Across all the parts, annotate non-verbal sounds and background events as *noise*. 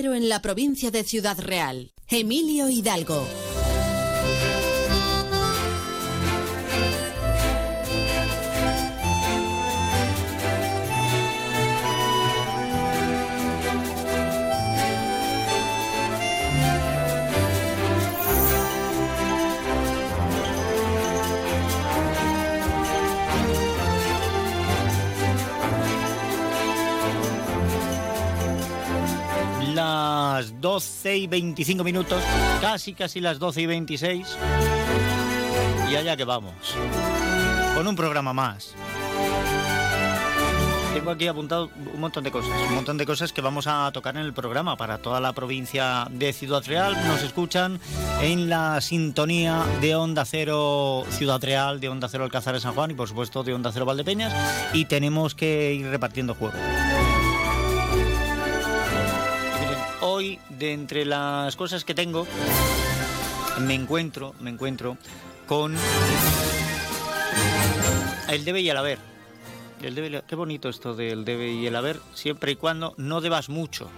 En la provincia de Ciudad Real, Emilio Hidalgo. Las 12 y 25 minutos, casi casi las 12 y 26. Y allá que vamos. Con un programa más. Tengo aquí apuntado un montón de cosas, un montón de cosas que vamos a tocar en el programa para toda la provincia de Ciudad Real. Nos escuchan en la sintonía de Onda Cero Ciudad Real, de Onda Cero Alcázar de San Juan y por supuesto de Onda Cero Valdepeñas. Y tenemos que ir repartiendo juegos. Hoy, de entre las cosas que tengo, me encuentro, me encuentro con el debe y el haber. El debe, qué bonito esto del debe y el haber, siempre y cuando no debas mucho.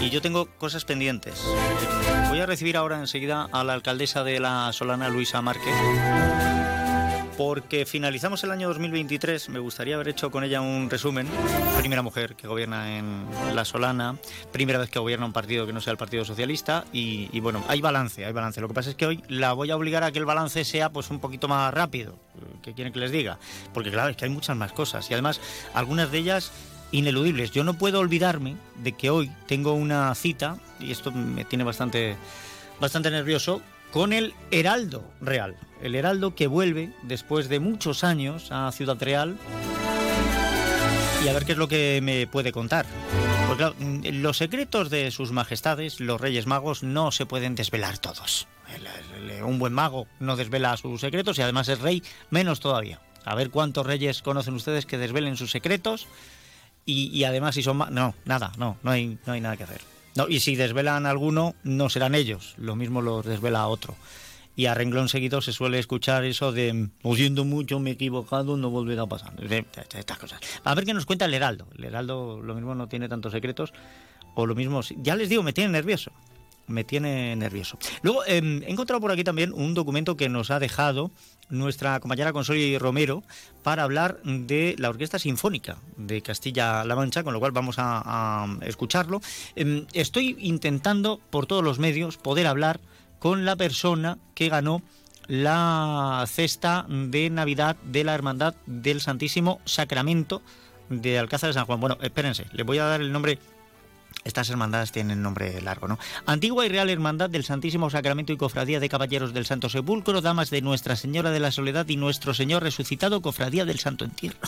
Y yo tengo cosas pendientes. Voy a recibir ahora enseguida a la alcaldesa de la Solana, Luisa Márquez porque finalizamos el año 2023. Me gustaría haber hecho con ella un resumen. Primera mujer que gobierna en La Solana, primera vez que gobierna un partido que no sea el Partido Socialista. Y, bueno, hay balance, hay balance. Lo que pasa es que hoy la voy a obligar a que el balance sea pues un poquito más rápido. ¿Qué quieren que les diga? Porque claro, es que hay muchas más cosas. Y además, algunas de ellas ineludibles. Yo no puedo olvidarme de que hoy tengo una cita, y esto me tiene bastante, bastante nervioso, con el Heraldo Real. El Heraldo que vuelve después de muchos años a Ciudad Real y a ver qué es lo que me puede contar. Porque claro, mm, los secretos de sus majestades, los Reyes Magos, no se pueden desvelar todos. Un buen mago no desvela sus secretos y además es rey, menos todavía. A ver cuántos reyes conocen ustedes que desvelen sus secretos y, además si son... No, nada, no, no hay, no hay nada que hacer. No, y si desvelan alguno, no serán ellos, lo mismo los desvela otro. Y a renglón seguido se suele escuchar eso de, oyendo mucho, me he equivocado, no volverá a pasar. Estas cosas. A ver qué nos cuenta el Heraldo. El Heraldo lo mismo no tiene tantos secretos, o lo mismo, ya les digo, me tiene nervioso me tiene nervioso. Luego, em, he encontrado por aquí también un documento que nos ha dejado nuestra compañera Consoli Romero para hablar de la Orquesta Sinfónica de Castilla-La Mancha, con lo cual vamos a, escucharlo. Em, estoy intentando por todos los medios poder hablar con la persona que ganó la cesta de Navidad de la Hermandad del Santísimo Sacramento de Alcázar de San Juan. Bueno, espérense, le voy a dar el nombre estas hermandades tienen nombre largo, ¿no? Antigua y Real Hermandad del Santísimo Sacramento y Cofradía de Caballeros del Santo Sepulcro, Damas de Nuestra Señora de la Soledad y Nuestro Señor Resucitado, Cofradía del Santo Entierro. *laughs*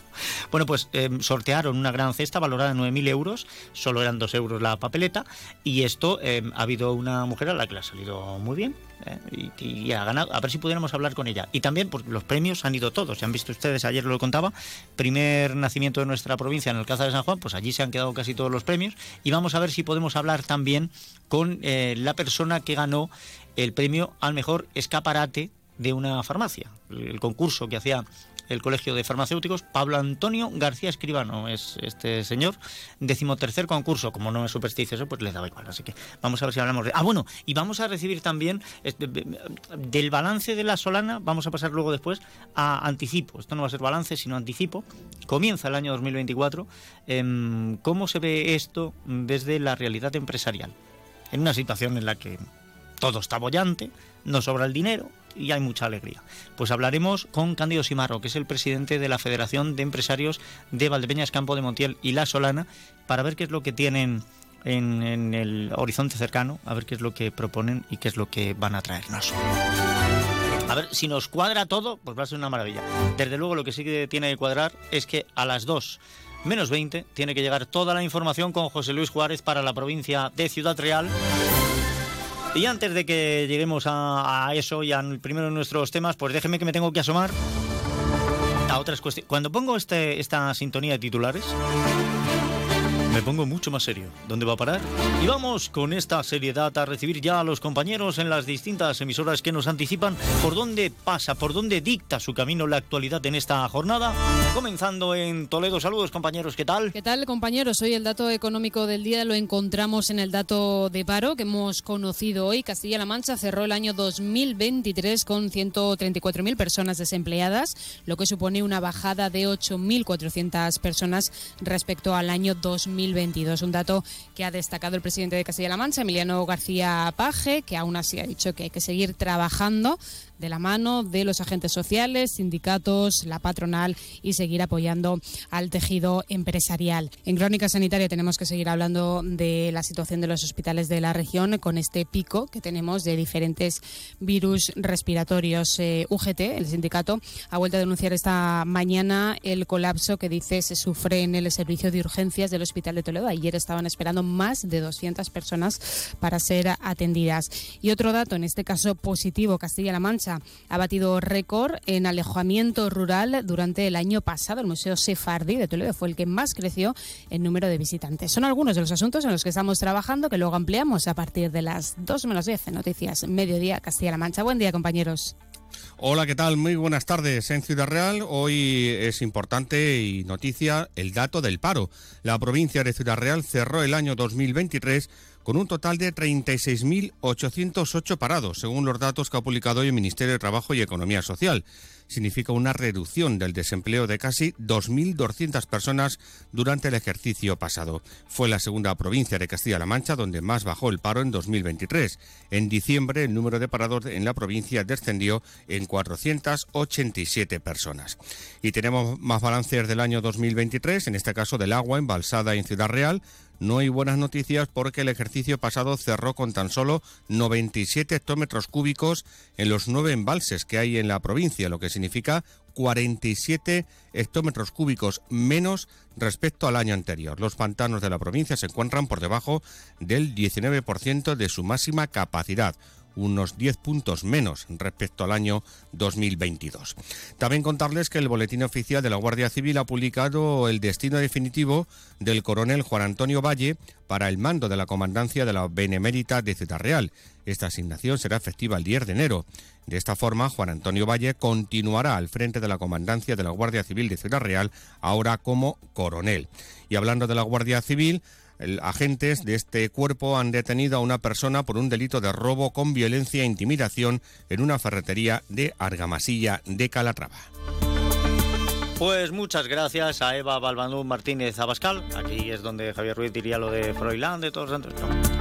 Bueno, pues em, sortearon una gran cesta valorada en 9.000 euros, solo eran 2 euros la papeleta, y esto em, ha habido una mujer a la que le ha salido muy bien, ¿eh? y, ha ganado. A ver si pudiéramos hablar con ella. Y también, porque los premios han ido todos. Ya han visto ustedes, ayer lo contaba, primer nacimiento de nuestra provincia en el Alcázar de San Juan, pues allí se han quedado casi todos los premios. Y vamos a ver si podemos hablar también con eh, la persona que ganó el premio al mejor escaparate de una farmacia. El concurso que hacía el Colegio de Farmacéuticos, Pablo Antonio García Escribano es este señor, decimotercer concurso, como no es supersticioso, pues le daba igual, así que vamos a ver si hablamos de... Ah, bueno, y vamos a recibir también del balance de la Solana, vamos a pasar luego después a anticipo, esto no va a ser balance, sino anticipo, comienza el año 2024, em, ¿cómo se ve esto desde la realidad empresarial? En una situación en la que todo está bollante, no sobra el dinero, y hay mucha alegría. Pues hablaremos con Cándido Simarro, que es el presidente de la Federación de Empresarios de Valdepeñas, Campo de Montiel y La Solana, para ver qué es lo que tienen en, el horizonte cercano, a ver qué es lo que proponen y qué es lo que van a traernos. A ver, si nos cuadra todo, pues va a ser una maravilla. Desde luego lo que sí que tiene que cuadrar es que a las 2 menos 20 tiene que llegar toda la información con José Luis Juárez para la provincia de Ciudad Real. Y antes de que lleguemos a, eso y al primero de nuestros temas, pues déjeme que me tengo que asomar a otras cuestiones. Cuando pongo este, esta sintonía de titulares, me pongo mucho más serio. ¿Dónde va a parar? Y vamos con esta seriedad a recibir ya a los compañeros en las distintas emisoras que nos anticipan por dónde pasa, por dónde dicta su camino la actualidad en esta jornada. Comenzando en Toledo. Saludos compañeros, ¿qué tal? ¿Qué tal compañeros? Hoy el dato económico del día lo encontramos en el dato de paro que hemos conocido hoy. Castilla-La Mancha cerró el año 2023 con 134.000 personas desempleadas, lo que supone una bajada de 8.400 personas respecto al año 2022. Un dato que ha destacado el presidente de Castilla-La Mancha, Emiliano García Paje, que aún así ha dicho que hay que seguir trabajando de la mano de los agentes sociales, sindicatos, la patronal y seguir apoyando al tejido empresarial. En Crónica Sanitaria tenemos que seguir hablando de la situación de los hospitales de la región con este pico que tenemos de diferentes virus respiratorios. Eh, UGT, el sindicato, ha vuelto a denunciar esta mañana el colapso que dice se sufre en el servicio de urgencias del Hospital de Toledo. Ayer estaban esperando más de 200 personas para ser atendidas. Y otro dato, en este caso positivo, Castilla-La Mancha ha batido récord en alejamiento rural durante el año pasado. El Museo Sefardi de Toledo fue el que más creció en número de visitantes. Son algunos de los asuntos en los que estamos trabajando que luego ampliamos a partir de las 2 menos 10 en Noticias Mediodía Castilla-La Mancha. Buen día, compañeros. Hola, ¿qué tal? Muy buenas tardes. En Ciudad Real hoy es importante y noticia el dato del paro. La provincia de Ciudad Real cerró el año 2023 con un total de 36.808 parados, según los datos que ha publicado hoy el Ministerio de Trabajo y Economía Social. Significa una reducción del desempleo de casi 2.200 personas durante el ejercicio pasado. Fue la segunda provincia de Castilla-La Mancha donde más bajó el paro en 2023. En diciembre el número de parados en la provincia descendió en 487 personas. Y tenemos más balances del año 2023, en este caso del agua embalsada en Ciudad Real no hay buenas noticias porque el ejercicio pasado cerró con tan solo 97 hectómetros cúbicos en los nueve embalses que hay en la provincia, lo que significa 47 hectómetros cúbicos menos respecto al año anterior. Los pantanos de la provincia se encuentran por debajo del 19% de su máxima capacidad unos 10 puntos menos respecto al año 2022. También contarles que el Boletín Oficial de la Guardia Civil ha publicado el destino definitivo del coronel Juan Antonio Valle para el mando de la comandancia de la Benemérita de Ciudad Real. Esta asignación será efectiva el 10 de enero. De esta forma, Juan Antonio Valle continuará al frente de la comandancia de la Guardia Civil de Ciudad Real, ahora como coronel. Y hablando de la Guardia Civil, agentes de este cuerpo han detenido a una persona por un delito de robo con violencia e intimidación en una ferretería de Argamasilla de Calatrava. Pues muchas gracias a Eva Balbandú Martínez Abascal. Aquí es donde Javier Ruiz diría lo de Froilán, de todos los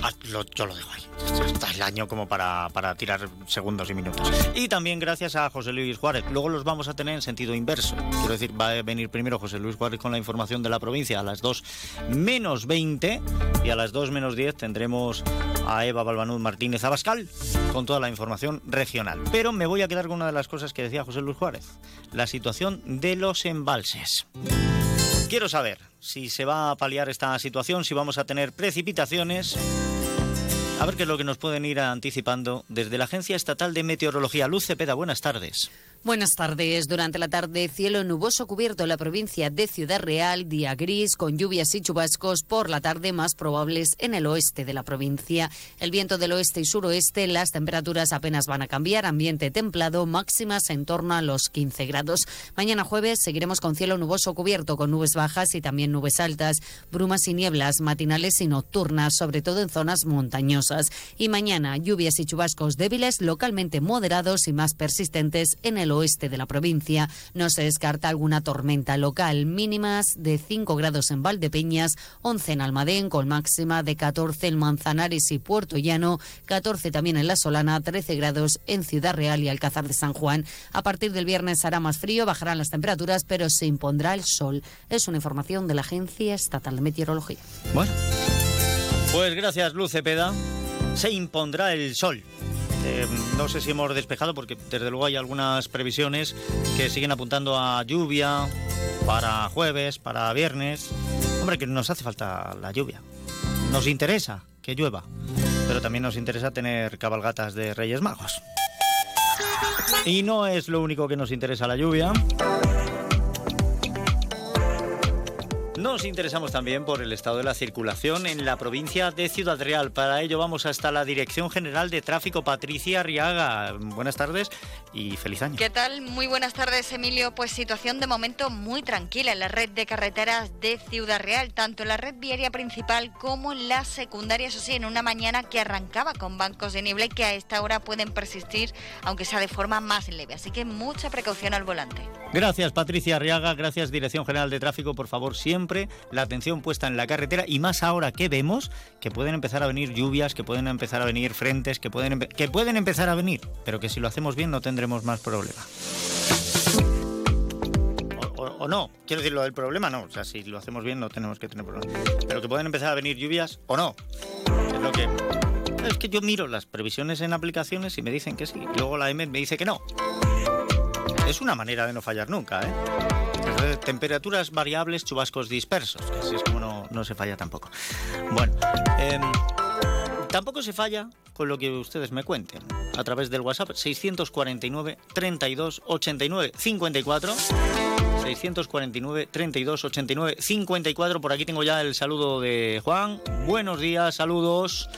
ah, yo lo dejo ahí. Está el año como para, para tirar segundos y minutos. Y también gracias a José Luis Juárez. Luego los vamos a tener en sentido inverso. Quiero decir, va a venir primero José Luis Juárez con la información de la provincia a las 2 menos 20 y a las 2 menos 10 tendremos a Eva Balbanud Martínez Abascal con toda la información regional. Pero me voy a quedar con una de las cosas que decía José Luis Juárez, la situación de los embalses. Quiero saber si se va a paliar esta situación, si vamos a tener precipitaciones. A ver qué es lo que nos pueden ir anticipando desde la Agencia Estatal de Meteorología. Luz Cepeda, buenas tardes. Buenas tardes. Durante la tarde, cielo nuboso cubierto en la provincia de Ciudad Real, día gris con lluvias y chubascos por la tarde más probables en el oeste de la provincia. El viento del oeste y suroeste, las temperaturas apenas van a cambiar, ambiente templado, máximas en torno a los 15 grados. Mañana jueves seguiremos con cielo nuboso cubierto con nubes bajas y también nubes altas, brumas y nieblas matinales y nocturnas, sobre todo en zonas montañosas. Y mañana lluvias y chubascos débiles, localmente moderados y más persistentes en el oeste de la provincia. No se descarta alguna tormenta local, mínimas de 5 grados en Valdepeñas, 11 en Almadén, con máxima de 14 en Manzanares y Puerto Llano, 14 también en La Solana, 13 grados en Ciudad Real y Alcázar de San Juan. A partir del viernes hará más frío, bajarán las temperaturas, pero se impondrá el sol. Es una información de la Agencia Estatal de Meteorología. Bueno, pues gracias, Luce Peda. Se impondrá el sol. Eh, no sé si hemos despejado porque desde luego hay algunas previsiones que siguen apuntando a lluvia para jueves, para viernes. Hombre, que nos hace falta la lluvia. Nos interesa que llueva, pero también nos interesa tener cabalgatas de Reyes Magos. Y no es lo único que nos interesa la lluvia. Nos interesamos también por el estado de la circulación en la provincia de Ciudad Real. Para ello vamos hasta la Dirección General de Tráfico, Patricia Arriaga. Buenas tardes y feliz año. ¿Qué tal? Muy buenas tardes, Emilio. Pues situación de momento muy tranquila en la red de carreteras de Ciudad Real, tanto en la red viaria principal como en la secundaria, eso sí, en una mañana que arrancaba con bancos de niebla y que a esta hora pueden persistir, aunque sea de forma más leve. Así que mucha precaución al volante. Gracias, Patricia Arriaga. Gracias, Dirección General de Tráfico. Por favor, siempre la atención puesta en la carretera y más ahora que vemos que pueden empezar a venir lluvias, que pueden empezar a venir frentes, que pueden, que pueden empezar a venir, pero que si lo hacemos bien no tendremos más problema. O, no, quiero decir, lo del problema no, o sea, si lo hacemos bien no tenemos que tener problemas, pero que pueden empezar a venir lluvias o no. Es lo que es que yo miro las previsiones en aplicaciones y me dicen que sí, luego la M me dice que no. Es una manera de no fallar nunca, ¿eh? temperaturas variables, chubascos dispersos, así es como no, se falla tampoco. Bueno, em, tampoco se falla con lo que ustedes me cuenten a través del WhatsApp 649 32 89 54. 649 32 89 54. Por aquí tengo ya el saludo de Juan. Buenos días, saludos.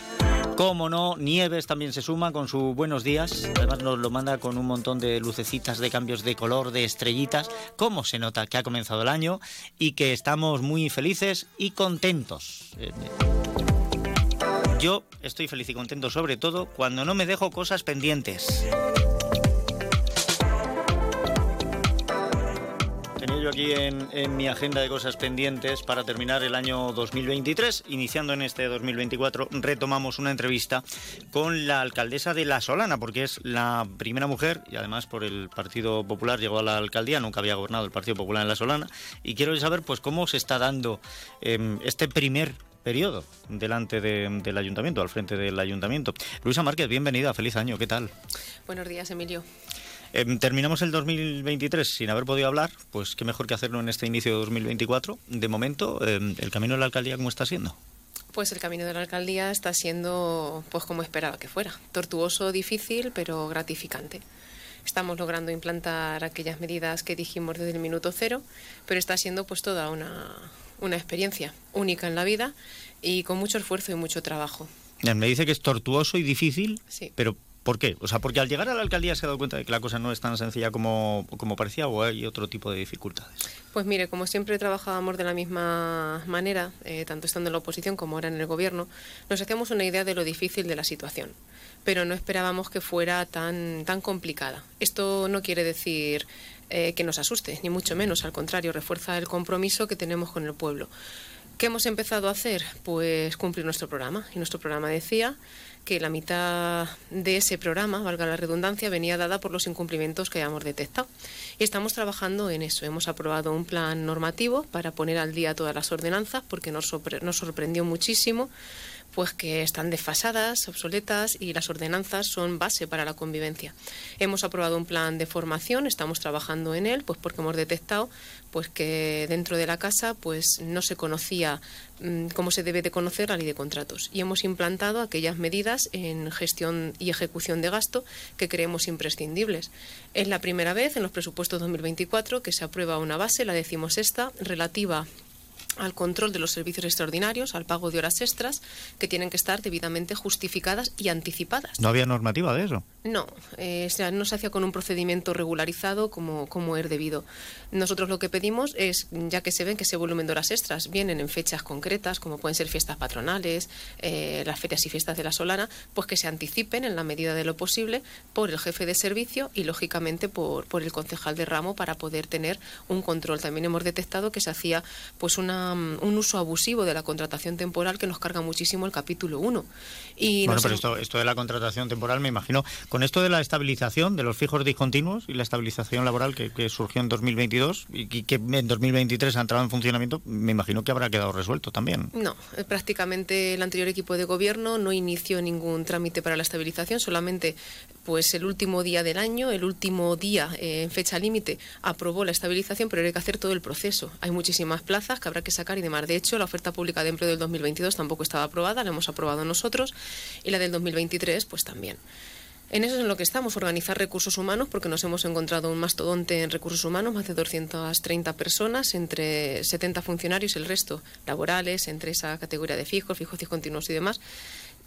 Cómo no, Nieves también se suma con sus buenos días. Además nos lo manda con un montón de lucecitas, de cambios de color, de estrellitas. Cómo se nota que ha comenzado el año y que estamos muy felices y contentos. Eh, yo estoy feliz y contento sobre todo cuando no me dejo cosas pendientes. Aquí en, mi agenda de cosas pendientes para terminar el año 2023. Iniciando en este 2024, retomamos una entrevista con la alcaldesa de La Solana, porque es la primera mujer y además por el Partido Popular llegó a la alcaldía, nunca había gobernado el Partido Popular en La Solana. Y quiero saber pues cómo se está dando em, este primer periodo delante del ayuntamiento, al frente del ayuntamiento. Luisa Márquez, bienvenida, feliz año, ¿qué tal? Buenos días, Emilio. Em, terminamos el 2023 sin haber podido hablar, pues qué mejor que hacerlo en este inicio de 2024. De momento, em, ¿el camino de la alcaldía cómo está siendo? Pues el camino de la alcaldía está siendo pues como esperaba que fuera. Tortuoso, difícil, pero gratificante. Estamos logrando implantar aquellas medidas que dijimos desde el minuto cero, pero está siendo pues toda una, una experiencia única en la vida y con mucho esfuerzo y mucho trabajo. Me dice que es tortuoso y difícil, sí. pero ¿Por qué? O sea, porque al llegar a la alcaldía se ha dado cuenta de que la cosa no es tan sencilla como, como parecía o hay otro tipo de dificultades. Pues mire, como siempre trabajábamos de la misma manera, eh, tanto estando en la oposición como ahora en el gobierno, nos hacíamos una idea de lo difícil de la situación, pero no esperábamos que fuera tan, tan complicada. Esto no quiere decir eh, que nos asuste, ni mucho menos, al contrario, refuerza el compromiso que tenemos con el pueblo. ¿Qué hemos empezado a hacer? Pues cumplir nuestro programa. Y nuestro programa decía que la mitad de ese programa, valga la redundancia, venía dada por los incumplimientos que hayamos detectado. Y estamos trabajando en eso. Hemos aprobado un plan normativo para poner al día todas las ordenanzas, porque nos, nos sorprendió muchísimo pues que están desfasadas, obsoletas y las ordenanzas son base para la convivencia. Hemos aprobado un plan de formación, estamos trabajando en él, pues porque hemos detectado pues que dentro de la casa pues no se conocía mm, cómo se debe de conocer la ley de contratos y hemos implantado aquellas medidas en gestión y ejecución de gasto que creemos imprescindibles. Es la primera vez en los presupuestos 2024 que se aprueba una base, la esta, relativa al control de los servicios extraordinarios, al pago de horas extras, que tienen que estar debidamente justificadas y anticipadas. ¿No había normativa de eso? No, eh, no se hacía con un procedimiento regularizado como, como es debido. Nosotros lo que pedimos es, ya que se ven que ese volumen de horas extras vienen en fechas concretas, como pueden ser fiestas patronales, eh, las ferias y fiestas de la Solana, pues que se anticipen en la medida de lo posible por el jefe de servicio y, lógicamente, por, por el concejal de ramo para poder tener un control. También hemos detectado que se hacía pues una, un uso abusivo de la contratación temporal que nos carga muchísimo el capítulo 1. Y bueno, pero esto, esto de la contratación temporal, me imagino, con esto de la estabilización de los fijos discontinuos y la estabilización laboral que, surgió en 2022 y que en 2023 ha entrado en funcionamiento, me imagino que habrá quedado resuelto también. No, eh, prácticamente el anterior equipo de gobierno no inició ningún trámite para la estabilización, solamente pues el último día del año, el último día eh, en fecha límite, aprobó la estabilización, pero hay que hacer todo el proceso. Hay muchísimas plazas que habrá que sacar y demás. De hecho, la oferta pública de empleo del 2022 tampoco estaba aprobada, la hemos aprobado nosotros, y la del 2023 pues también. En eso es en lo que estamos, organizar recursos humanos, porque nos hemos encontrado un mastodonte en recursos humanos, más de 230 personas, entre 70 funcionarios el resto laborales, entre esa categoría de fijos, fijos discontinuos y demás.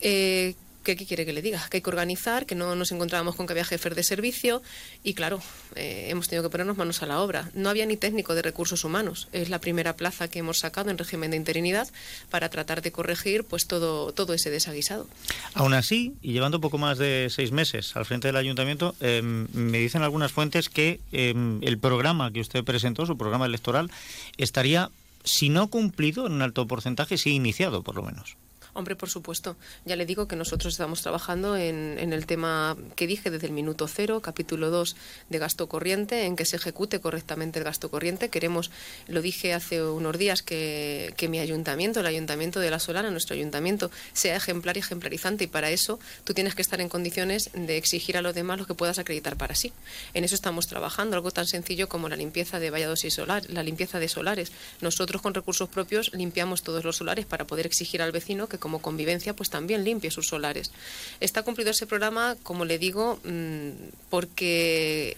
Eh, ¿Qué, quiere que le diga? Que hay que organizar, que no nos encontrábamos con que había jefes de servicio y claro, eh, hemos tenido que ponernos manos a la obra. No había ni técnico de recursos humanos. Es la primera plaza que hemos sacado en régimen de interinidad para tratar de corregir pues todo, todo ese desaguisado. Aún así, y llevando poco más de seis meses al frente del ayuntamiento, em, me dicen algunas fuentes que em, el programa que usted presentó, su programa electoral, estaría, si no cumplido en un alto porcentaje, sí iniciado por lo menos. Hombre, por supuesto. Ya le digo que nosotros estamos trabajando en, el tema que dije desde el minuto cero, capítulo 2 de gasto corriente, en que se ejecute correctamente el gasto corriente. Queremos, lo dije hace unos días, que, mi ayuntamiento, el ayuntamiento de La Solana, nuestro ayuntamiento, sea ejemplar y ejemplarizante. Y para eso tú tienes que estar en condiciones de exigir a los demás lo que puedas acreditar para sí. En eso estamos trabajando, algo tan sencillo como la limpieza de vallados y solar, la limpieza de solares. Nosotros con recursos propios limpiamos todos los solares para poder exigir al vecino que como convivencia, pues también limpie sus solares. Está cumplido ese programa, como le digo, mm, porque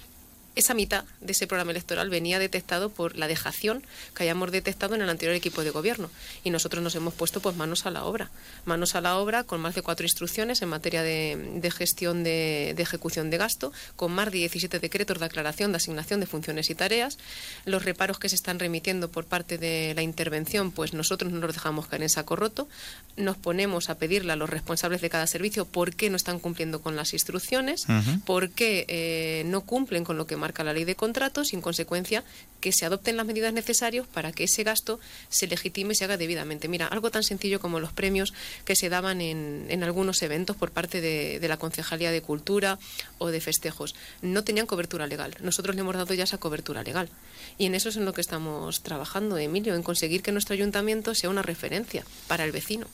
esa mitad de ese programa electoral venía detectado por la dejación que hayamos detectado en el anterior equipo de gobierno. Y nosotros nos hemos puesto pues manos a la obra. Manos a la obra con más de cuatro instrucciones en materia de, gestión de, ejecución de gasto, con más de 17 decretos de aclaración de asignación de funciones y tareas. Los reparos que se están remitiendo por parte de la intervención, pues nosotros no los dejamos caer en saco roto. Nos ponemos a pedirle a los responsables de cada servicio por qué no están cumpliendo con las instrucciones, por qué eh, no cumplen con lo que marca la ley de contratos y, en consecuencia, que se adopten las medidas necesarias para que ese gasto se legitime y se haga debidamente. Mira, algo tan sencillo como los premios que se daban en, en algunos eventos por parte de, de, la Concejalía de Cultura o de festejos. No tenían cobertura legal. Nosotros le hemos dado ya esa cobertura legal. Y en eso es en lo que estamos trabajando, Emilio, en conseguir que nuestro ayuntamiento sea una referencia para el vecino.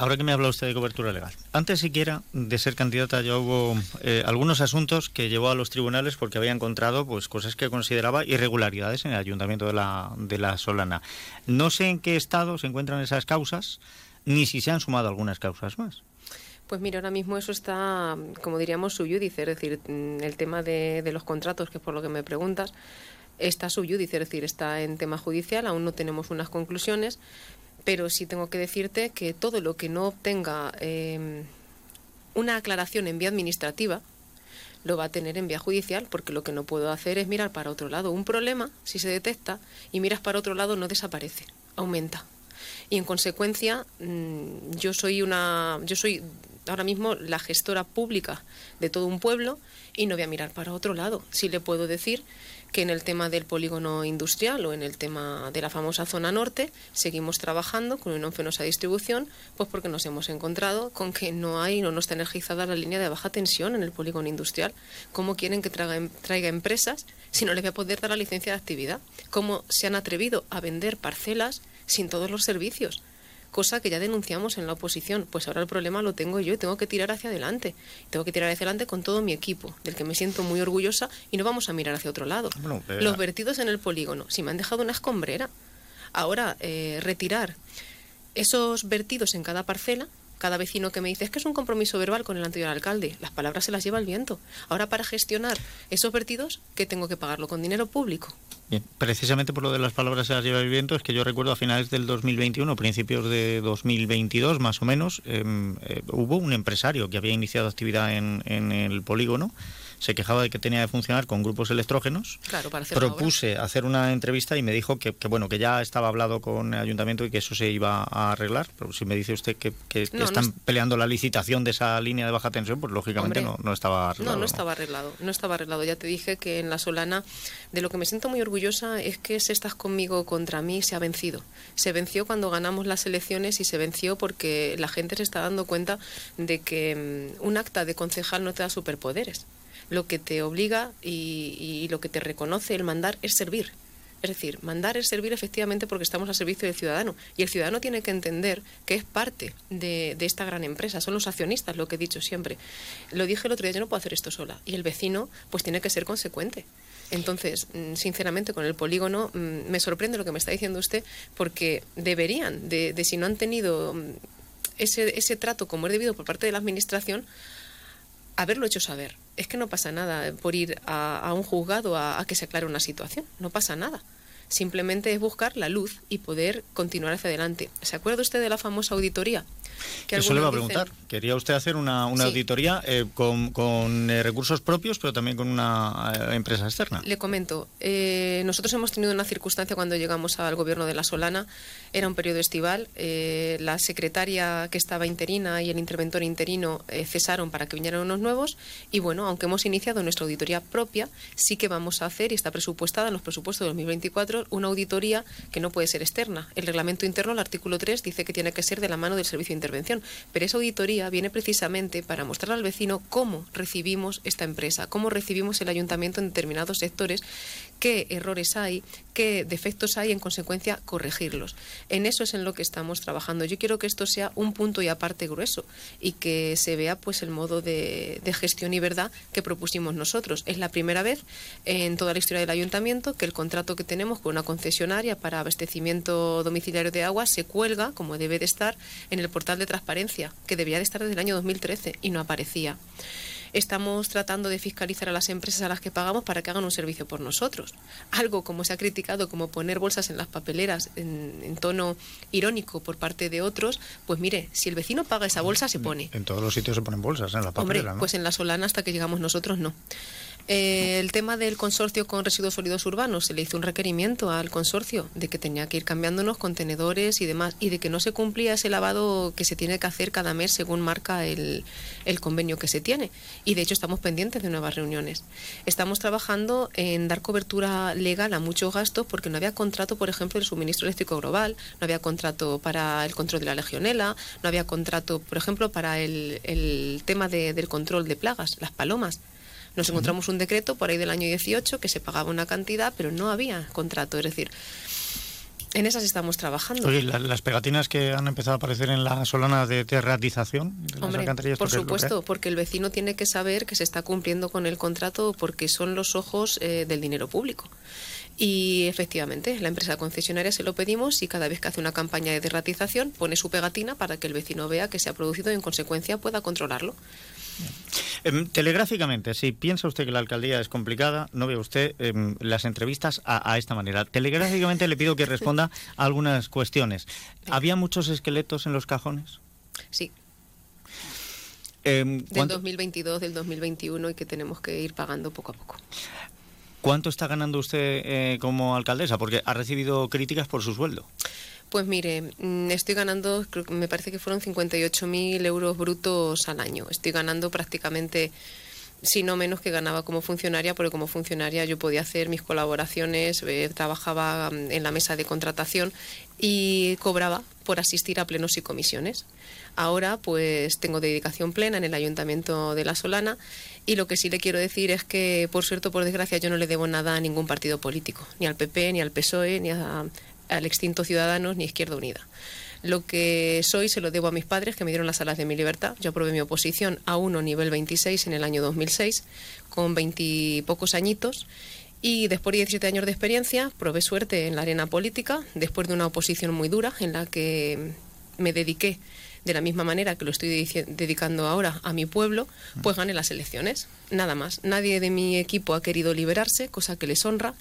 Ahora que me habla usted de cobertura legal, antes siquiera de ser candidata ya hubo eh, algunos asuntos que llevó a los tribunales porque había encontrado pues cosas que consideraba irregularidades en el ayuntamiento de la, de la Solana. No sé en qué estado se encuentran esas causas, ni si se han sumado algunas causas más. Pues mira, ahora mismo eso está, como diríamos, subyúdice, es decir, mm, el tema de, los contratos, que es por lo que me preguntas, está subyúdice, es decir, está en tema judicial, aún no tenemos unas conclusiones, pero sí tengo que decirte que todo lo que no obtenga em, una aclaración en vía administrativa lo va a tener en vía judicial, porque lo que no puedo hacer es mirar para otro lado. Un problema, si se detecta y miras para otro lado, no desaparece, aumenta. Y en consecuencia, mm, yo soy una, yo soy ahora mismo la gestora pública de todo un pueblo y no voy a mirar para otro lado. Sí le puedo decir que en el tema del polígono industrial o en el tema de la famosa zona norte seguimos trabajando con una fenosa distribución, pues porque nos hemos encontrado con que no hay, no, no está energizada la línea de baja tensión en el polígono industrial. ¿Cómo quieren que traiga, traiga empresas si no les voy a poder dar la licencia de actividad? ¿Cómo se han atrevido a vender parcelas sin todos los servicios? Cosa que ya denunciamos en la oposición. Pues ahora el problema lo tengo yo y tengo que tirar hacia adelante. Tengo que tirar hacia adelante con todo mi equipo, del que me siento muy orgullosa y no vamos a mirar hacia otro lado. Los vertidos en el polígono, si me han dejado una escombrera, ahora eh, retirar esos vertidos en cada parcela, cada vecino que me dice es que es un compromiso verbal con el anterior alcalde, las palabras se las lleva el viento. Ahora para gestionar esos vertidos, ¿qué tengo que pagarlo? ¿Con dinero público? Bien, precisamente por lo de las palabras se las lleva el viento, es que yo recuerdo a finales del 2021, principios de 2022 más o menos, em, eh, hubo un empresario que había iniciado actividad en el polígono se quejaba de que tenía que funcionar con grupos electrógenos. Claro, para Propuse hacer una entrevista y me dijo que, bueno que ya estaba hablado con el ayuntamiento y que eso se iba a arreglar. Pero si me dice usted que, están peleando la licitación de esa línea de baja tensión, pues lógicamente no, no, estaba arreglado. No, no estaba arreglado. No estaba arreglado. Ya te dije que en la Solana de lo que me siento muy orgullosa es que si estás conmigo contra mí se ha vencido. Se venció cuando ganamos las elecciones y se venció porque la gente se está dando cuenta de que mm, un acta de concejal no te da superpoderes lo que te obliga y, lo que te reconoce el mandar es servir. Es decir, mandar es servir efectivamente porque estamos al servicio del ciudadano. Y el ciudadano tiene que entender que es parte de, esta gran empresa. Son los accionistas, lo que he dicho siempre. Lo dije el otro día, yo no puedo hacer esto sola. Y el vecino, pues tiene que ser consecuente. Entonces, mm, sinceramente, con el polígono mm, me sorprende lo que me está diciendo usted, porque deberían, de, de si no han tenido mm, ese, ese trato como es debido por parte de la Administración, haberlo hecho saber. Es que no pasa nada por ir a, un juzgado a que se aclare una situación, no pasa nada. Simplemente es buscar la luz y poder continuar hacia adelante. ¿Se acuerda usted de la famosa auditoría? Eso le va a preguntar. Quería usted hacer una, auditoría eh, con, eh, recursos propios, pero también con una eh, empresa externa. Le comento. nosotros hemos tenido una circunstancia cuando llegamos al gobierno de La Solana. Era un periodo estival. la secretaria que estaba interina y el interventor interino cesaron para que vinieran unos nuevos. Y bueno, aunque hemos iniciado nuestra auditoría propia, sí que vamos a hacer, y está presupuestada en los presupuestos de 2024, una auditoría que no puede ser externa. El reglamento interno, el artículo 3, dice que tiene que ser de la mano del servicio interno Pero esa auditoría viene precisamente para mostrar al vecino cómo recibimos esta empresa, cómo recibimos el ayuntamiento en determinados sectores, qué errores hay, qué defectos hay, en consecuencia corregirlos. En eso es en lo que estamos trabajando. Yo quiero que esto sea un punto y aparte grueso y que se vea pues el modo de, de gestión y verdad que propusimos nosotros. Es la primera vez en toda la historia del ayuntamiento que el contrato que tenemos con una concesionaria para abastecimiento domiciliario de agua se cuelga, como debe de estar, en el portal de transparencia, que debía de estar desde el año 2013 y no aparecía. Estamos tratando de fiscalizar a las empresas a las que pagamos para que hagan un servicio por nosotros. Algo como se ha criticado, como poner bolsas en las papeleras en, tono irónico por parte de otros, pues mire, si el vecino paga esa bolsa, se pone. En todos los sitios se ponen bolsas, en la papelera, Hombre, pues en la Solana hasta que llegamos nosotros no. Eh, el tema del consorcio con residuos sólidos urbanos, se le hizo un requerimiento al consorcio de que tenía que ir cambiándonos contenedores y demás, y de que no se cumplía ese lavado que se tiene que hacer cada mes según marca el, convenio que se tiene. Y de hecho estamos pendientes de nuevas reuniones. Estamos trabajando en dar cobertura legal a muchos gastos porque no había contrato, por ejemplo, del suministro eléctrico global, no había contrato para el control de la legionela, no había contrato, por ejemplo, para el, el tema del control de plagas, las palomas. Nos encontramos un decreto por ahí del año 18 que se pagaba una cantidad, pero no había contrato. Es decir, en esas estamos trabajando. Oye, las pegatinas que han empezado a aparecer en la solana de terratización de por supuesto, porque el vecino tiene que saber que se está cumpliendo con el contrato porque son los ojos eh, del dinero público. Y efectivamente, la empresa concesionaria se lo pedimos y cada vez que hace una campaña de derratización pone su pegatina para que el vecino vea que se ha producido y en consecuencia pueda controlarlo. Em, telegráficamente, si piensa usted que la alcaldía es complicada, no ve usted em, las entrevistas a, esta manera. Telegráficamente le pido que responda a algunas cuestiones. ¿Había muchos esqueletos en los cajones? Sí. Eh, del 2022, del 2021 y que tenemos que ir pagando poco a poco. ¿Cuánto está ganando usted eh, como alcaldesa? Porque ha recibido críticas por su sueldo. Pues mire, mm, estoy ganando, me parece que fueron 58.000 euros brutos al año. Estoy ganando prácticamente, si no menos que ganaba como funcionaria, porque como funcionaria yo podía hacer mis colaboraciones, eh, trabajaba mm, en la mesa de contratación y cobraba por asistir a plenos y comisiones. Ahora pues tengo dedicación plena en el Ayuntamiento de La Solana y lo que sí le quiero decir es que por suerte o por desgracia yo no le debo nada a ningún partido político, ni al PP, ni al PSOE, ni a al extinto Ciudadanos ni Izquierda Unida. Lo que soy se lo debo a mis padres que me dieron las alas de mi libertad. Yo aprobé mi oposición a uno nivel 26 en el año 2006 con veintipocos añitos y después de 17 años de experiencia probé suerte en la arena política después de una oposición muy dura en la que me dediqué de la misma manera que lo estoy dedicando ahora a mi pueblo, pues gané las elecciones. Nada más. Nadie de mi equipo ha querido liberarse, cosa que les honra.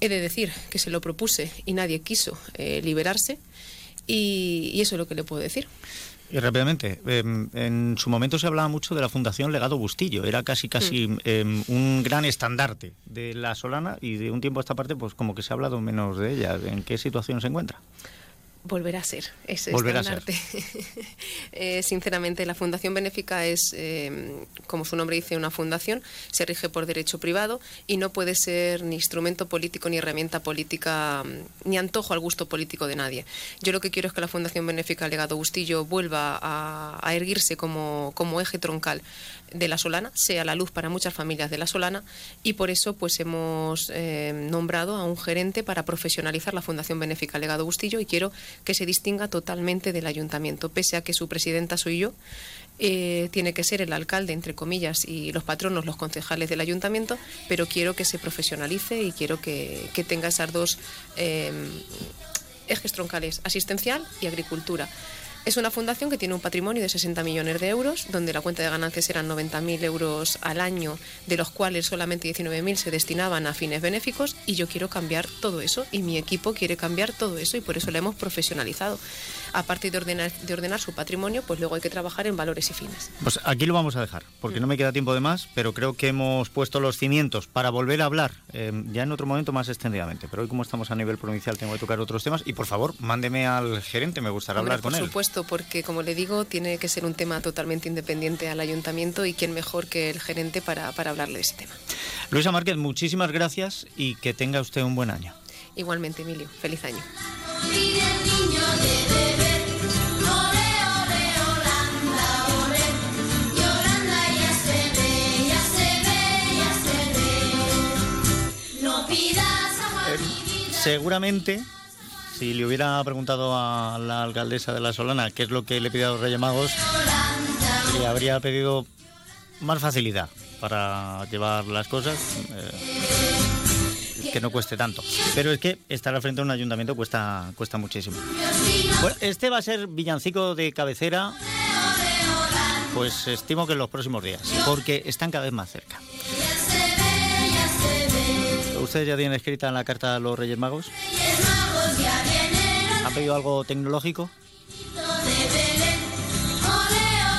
He de decir que se lo propuse y nadie quiso eh, liberarse y, eso es lo que le puedo decir. Y rápidamente, em, en su momento se hablaba mucho de la Fundación Legado Bustillo, era casi casi mm. em, un gran estandarte de la Solana y de un tiempo a esta parte pues como que se ha hablado menos de ella. ¿En qué situación se encuentra? Volverá a ser. Es, Volverá a ser. *laughs* Eh, sinceramente, la Fundación Benéfica es, eh, como su nombre dice, una fundación, se rige por derecho privado y no puede ser ni instrumento político, ni herramienta política, mm, ni antojo al gusto político de nadie. Yo lo que quiero es que la Fundación Benéfica Legado Bustillo vuelva a, erguirse como, como eje troncal de la Solana, sea la luz para muchas familias de la Solana y por eso pues hemos eh, nombrado a un gerente para profesionalizar la Fundación Benéfica Legado Bustillo y quiero que se distinga totalmente del ayuntamiento, pese a que su presidenta soy yo. Eh, tiene que ser el alcalde, entre comillas, y los patronos, los concejales del ayuntamiento, pero quiero que se profesionalice y quiero que, tenga esas dos eh, ejes troncales, asistencial y agricultura Es una fundación que tiene un patrimonio de 60 millones de euros, donde la cuenta de ganancias eran 90.000 euros al año, de los cuales solamente 19.000 se destinaban a fines benéficos, y yo quiero cambiar todo eso, y mi equipo quiere cambiar todo eso, y por eso lo hemos profesionalizado. Aparte de ordenar, de ordenar su patrimonio, pues luego hay que trabajar en valores y fines. Pues aquí lo vamos a dejar, porque no me queda tiempo de más, pero creo que hemos puesto los cimientos para volver a hablar eh, ya en otro momento más extendidamente. Pero hoy, como estamos a nivel provincial, tengo que tocar otros temas, y por favor, mándeme al gerente, me gustaría hablar con él. Por supuesto porque como le digo, tiene que ser un tema totalmente independiente al ayuntamiento y quién mejor que el gerente para, para hablarle de ese tema. Luisa Márquez, muchísimas gracias y que tenga usted un buen año. Igualmente, Emilio, feliz año. Seguramente si le hubiera preguntado a la alcaldesa de La Solana qué es lo que le pidió a los Reyes le habría pedido más facilidad para llevar las cosas. Eh, que no cueste tanto. Pero es que estar al frente de un ayuntamiento cuesta, cuesta muchísimo. Bueno, este va a ser villancico de cabecera, pues estimo que en los próximos días, porque están cada vez más cerca. ¿Ustedes ya tienen escrita la carta a los Reyes Magos? ¿Ha pedido algo tecnológico?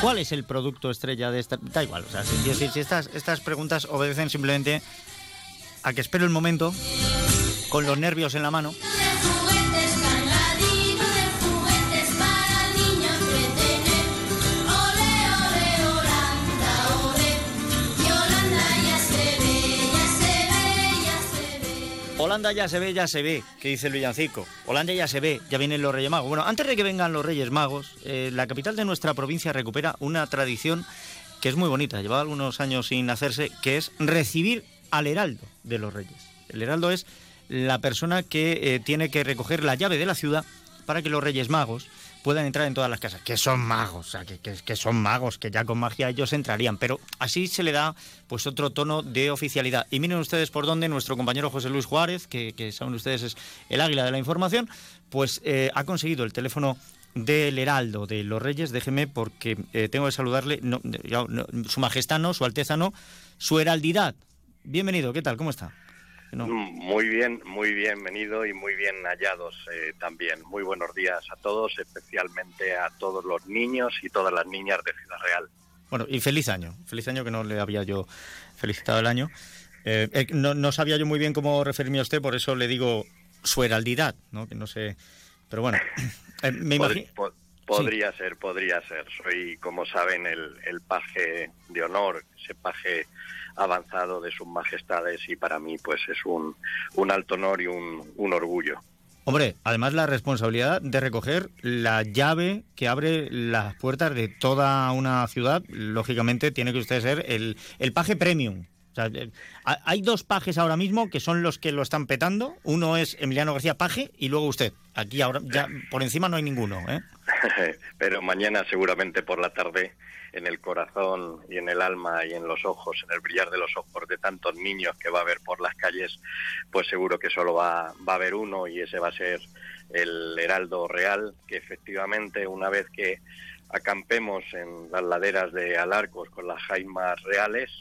¿Cuál es el producto estrella de esta? Da igual, o sea, si, si estas, estas preguntas obedecen simplemente a que espero el momento, con los nervios en la mano. Holanda ya se ve, ya se ve, que dice el villancico. Holanda ya se ve, ya vienen los Reyes Magos. Bueno, antes de que vengan los Reyes Magos, eh, la capital de nuestra provincia recupera una tradición que es muy bonita, lleva algunos años sin hacerse, que es recibir al heraldo de los Reyes. El heraldo es la persona que eh, tiene que recoger la llave de la ciudad para que los Reyes Magos puedan entrar en todas las casas, que son magos, o sea, que, que, son magos, que ya con magia ellos entrarían, pero así se le da pues otro tono de oficialidad. Y miren ustedes por dónde nuestro compañero José Luis Juárez, que, que saben ustedes es el águila de la información, pues eh, ha conseguido el teléfono del Heraldo de los Reyes, déjeme porque eh, tengo que saludarle, no, su majestad no, su alteza no, su heraldidad. Bienvenido, ¿qué tal? ¿Cómo está? Muy bien, muy bienvenido y muy bien hallados eh, también. Muy buenos días a todos, especialmente a todos los niños y todas las niñas de Ciudad Real. Bueno, y feliz año. Feliz año que no le había yo felicitado el año. Eh, eh, no, sabía yo muy bien cómo referirme a usted, por eso le digo su heraldidad, ¿no? Que no sé. Pero bueno, *coughs* me imagino. podría ser, podría ser. Soy, como saben, el, el paje de honor, ese paje avanzado de sus majestades y para mí pues es un, un alto honor y un, un orgullo. Hombre, además la responsabilidad de recoger la llave que abre las puertas de toda una ciudad, lógicamente tiene que usted ser el, el paje premium. Eh, hay dos pajes ahora mismo que son los que lo están petando. Uno es Emiliano García Paje y luego usted. Aquí ahora ya por encima no hay ninguno. ¿eh? *laughs* Pero mañana seguramente por la tarde en el corazón y en el alma y en los ojos, en el brillar de los ojos de tantos niños que va a haber por las calles, pues seguro que solo va, va a haber uno y ese va a ser el Heraldo Real, que efectivamente una vez que acampemos en las laderas de Alarcos con las jaimas reales,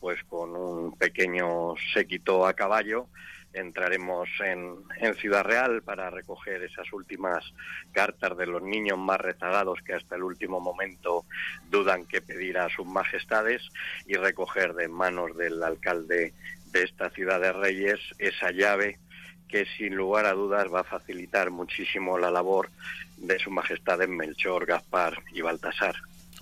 pues con un pequeño séquito a caballo, entraremos en, Ciudad Real para recoger esas últimas cartas de los niños más rezagados que hasta el último momento dudan que pedir a sus majestades y recoger de manos del alcalde de esta ciudad de Reyes esa llave que sin lugar a dudas va a facilitar muchísimo la labor de sus majestades Melchor, Gaspar y Baltasar.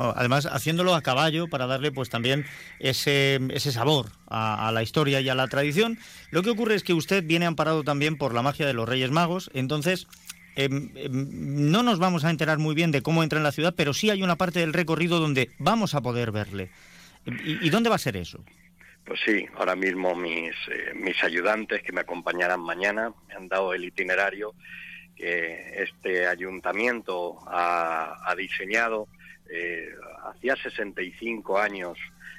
Oh, además, haciéndolo a caballo para darle pues también ese, ese sabor a, la historia y a la tradición. Lo que ocurre es que usted viene amparado también por la magia de los Reyes Magos, entonces em, em, no nos vamos a enterar muy bien de cómo entra en la ciudad, pero sí hay una parte del recorrido donde vamos a poder verle. ¿Y, dónde va a ser eso? Pues sí, ahora mismo mis, eh, mis ayudantes que me acompañarán mañana me han dado el itinerario que este ayuntamiento ha diseñado eh, hacía 65 años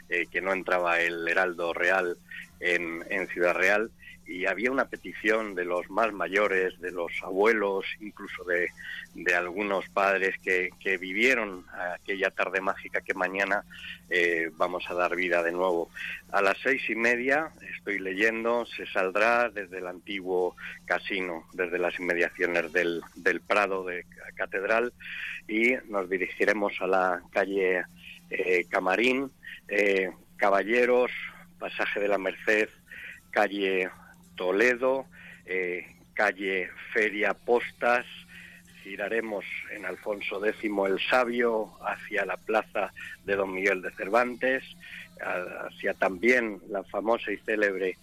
eh, que no entraba el Heraldo Real en, Ciudad Real y había una petición de los más mayores, de los abuelos, incluso de, de algunos padres que, que, vivieron aquella tarde mágica que mañana eh, vamos a dar vida de nuevo. A las seis y media, estoy leyendo, se saldrá desde el antiguo casino, desde las inmediaciones del, del Prado de Catedral y nos dirigiremos a la calle eh, Camarín, eh, Caballeros, Pasaje de la Merced, calle Toledo, eh, calle Feria Postas, giraremos en Alfonso X el Sabio hacia la plaza de Don Miguel de Cervantes, hacia también la famosa y célebre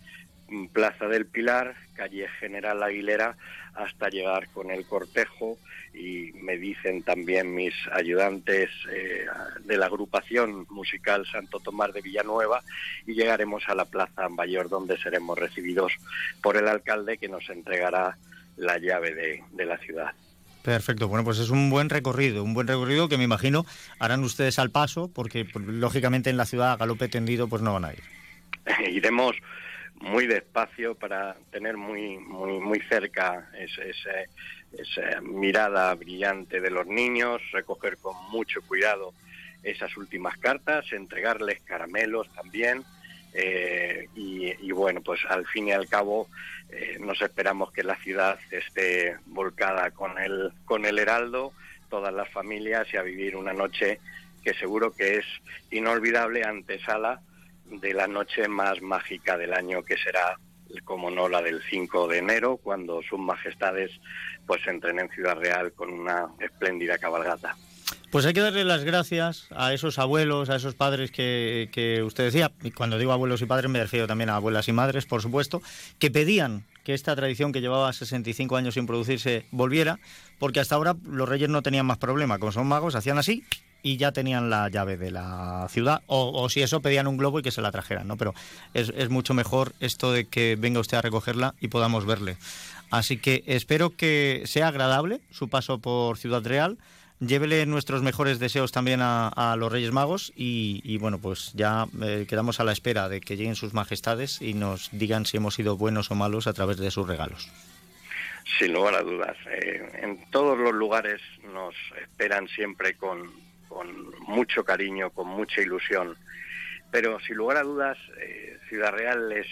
Plaza del Pilar, calle General Aguilera, hasta llegar con el cortejo y me dicen también mis ayudantes eh, de la agrupación musical Santo Tomás de Villanueva y llegaremos a la Plaza Mayor donde seremos recibidos por el alcalde que nos entregará la llave de, de la ciudad. Perfecto, bueno, pues es un buen recorrido, un buen recorrido que me imagino harán ustedes al paso, porque pues, lógicamente en la ciudad a galope tendido pues no van a ir. *laughs* Iremos muy despacio para tener muy muy muy cerca ese, esa mirada brillante de los niños, recoger con mucho cuidado esas últimas cartas, entregarles caramelos también. Eh, y, bueno, pues al fin y al cabo eh, nos esperamos que la ciudad esté volcada con el, con el heraldo, todas las familias y a vivir una noche que seguro que es inolvidable antesala de la noche más mágica del año que será como no la del 5 de enero, cuando sus majestades pues entren en Ciudad Real con una espléndida cabalgata. Pues hay que darle las gracias a esos abuelos, a esos padres que, que usted decía, y cuando digo abuelos y padres me refiero también a abuelas y madres, por supuesto, que pedían que esta tradición que llevaba 65 años sin producirse volviera, porque hasta ahora los reyes no tenían más problema, como son magos, hacían así y ya tenían la llave de la ciudad, o, si eso pedían un globo y que se la trajeran, ¿no? Pero es, mucho mejor esto de que venga usted a recogerla y podamos verle. Así que espero que sea agradable su paso por Ciudad Real. Llévele nuestros mejores deseos también a, los Reyes Magos y, bueno, pues ya eh, quedamos a la espera de que lleguen sus majestades y nos digan si hemos sido buenos o malos a través de sus regalos. Sin lugar a dudas. Eh, en todos los lugares nos esperan siempre con, con mucho cariño, con mucha ilusión. Pero sin lugar a dudas, eh, Ciudad Real es,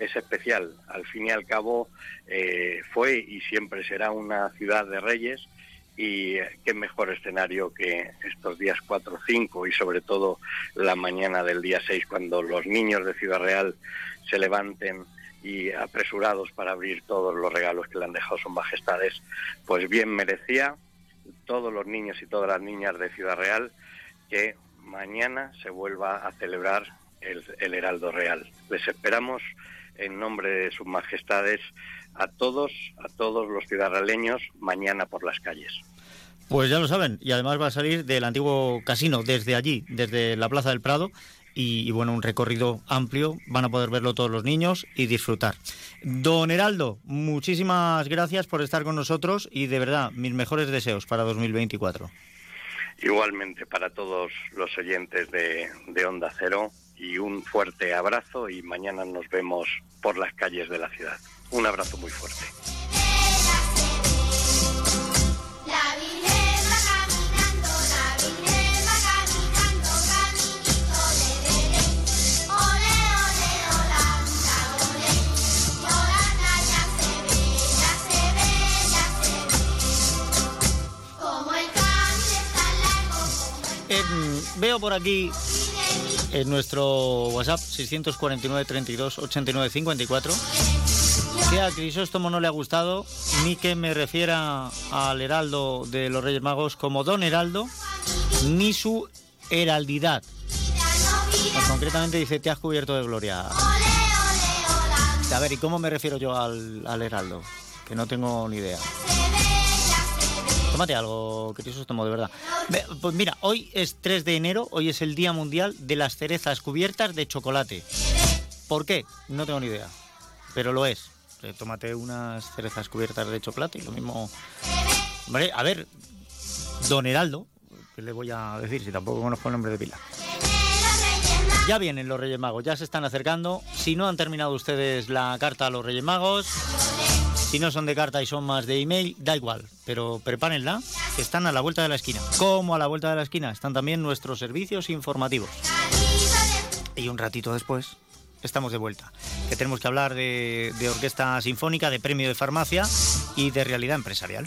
es especial. Al fin y al cabo, eh, fue y siempre será una ciudad de reyes. Y eh, qué mejor escenario que estos días 4 o 5 y sobre todo la mañana del día 6 cuando los niños de Ciudad Real se levanten y apresurados para abrir todos los regalos que le han dejado sus majestades, pues bien merecía todos los niños y todas las niñas de Ciudad Real que mañana se vuelva a celebrar el, Heraldo Real. Les esperamos en nombre de sus majestades a todos, a todos los ciudadanos mañana por las calles. Pues ya lo saben, y además va a salir del antiguo casino, desde allí, desde la Plaza del Prado, y, bueno, un recorrido amplio, van a poder verlo todos los niños y disfrutar. Don Heraldo, muchísimas gracias por estar con nosotros y de verdad, mis mejores deseos para 2024. Igualmente para todos los oyentes de, de Onda Cero y un fuerte abrazo y mañana nos vemos por las calles de la ciudad. Un abrazo muy fuerte. Veo por aquí en nuestro WhatsApp 649 32 89 54 que a Crisóstomo no le ha gustado ni que me refiera al heraldo de los Reyes Magos como Don Heraldo ni su heraldidad. concretamente dice, te has cubierto de gloria. A ver, ¿y cómo me refiero yo al, al heraldo? Que no tengo ni idea. Tómate algo, Crisóstomo, de verdad. Pues mira, hoy es 3 de enero, hoy es el Día Mundial de las Cerezas Cubiertas de Chocolate. ¿Por qué? No tengo ni idea, pero lo es. Eh, tómate unas cerezas cubiertas de chocolate y lo mismo... Vale, a ver, Don Heraldo, ¿qué le voy a decir si tampoco conozco el nombre de pila? Ya vienen los Reyes Magos, ya se están acercando. Si no han terminado ustedes la carta a los Reyes Magos, si no son de carta y son más de email, da igual, pero prepárenla, que están a la vuelta de la esquina. Como a la vuelta de la esquina están también nuestros servicios informativos. Y un ratito después estamos de vuelta, que tenemos que hablar de, de orquesta sinfónica, de premio de farmacia y de realidad empresarial.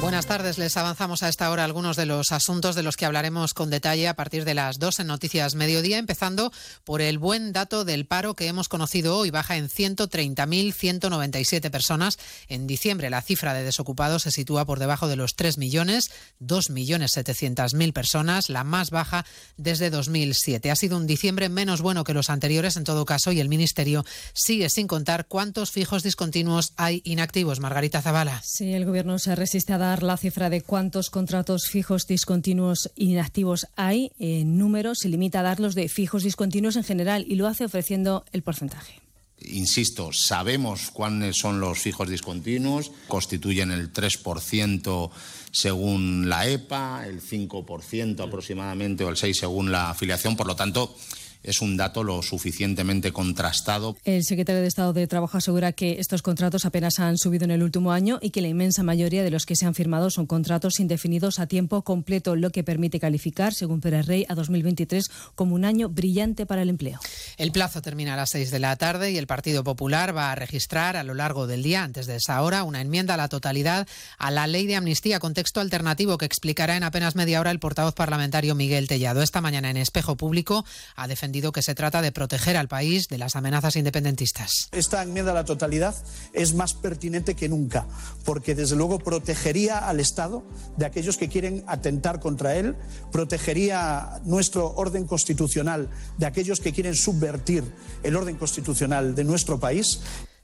Buenas tardes, les avanzamos a esta hora algunos de los asuntos de los que hablaremos con detalle a partir de las dos en Noticias Mediodía, empezando por el buen dato del paro que hemos conocido hoy, baja en 130.197 personas. En diciembre la cifra de desocupados se sitúa por debajo de los 3 millones, 2.700.000 personas, la más baja desde 2007. Ha sido un diciembre menos bueno que los anteriores en todo caso y el Ministerio sigue sin contar cuántos fijos discontinuos hay inactivos. Margarita Zavala. Sí, el Gobierno se resiste a dar la cifra de cuántos contratos fijos discontinuos inactivos hay en números, se limita a dar los de fijos discontinuos en general y lo hace ofreciendo el porcentaje. Insisto, sabemos cuáles son los fijos discontinuos, constituyen el 3% según la EPA, el 5% aproximadamente o el 6% según la afiliación, por lo tanto, es un dato lo suficientemente contrastado. El secretario de Estado de Trabajo asegura que estos contratos apenas han subido en el último año y que la inmensa mayoría de los que se han firmado son contratos indefinidos a tiempo completo, lo que permite calificar, según Pérez Rey, a 2023 como un año brillante para el empleo. El plazo termina a las seis de la tarde y el Partido Popular va a registrar a lo largo del día, antes de esa hora, una enmienda a la totalidad a la ley de amnistía con texto alternativo que explicará en apenas media hora el portavoz parlamentario Miguel Tellado. Esta mañana en Espejo Público ha defendido que se trata de proteger al país de las amenazas independentistas. Esta enmienda a la totalidad es más pertinente que nunca, porque desde luego protegería al Estado de aquellos que quieren atentar contra él, protegería nuestro orden constitucional de aquellos que quieren subvertir el orden constitucional de nuestro país.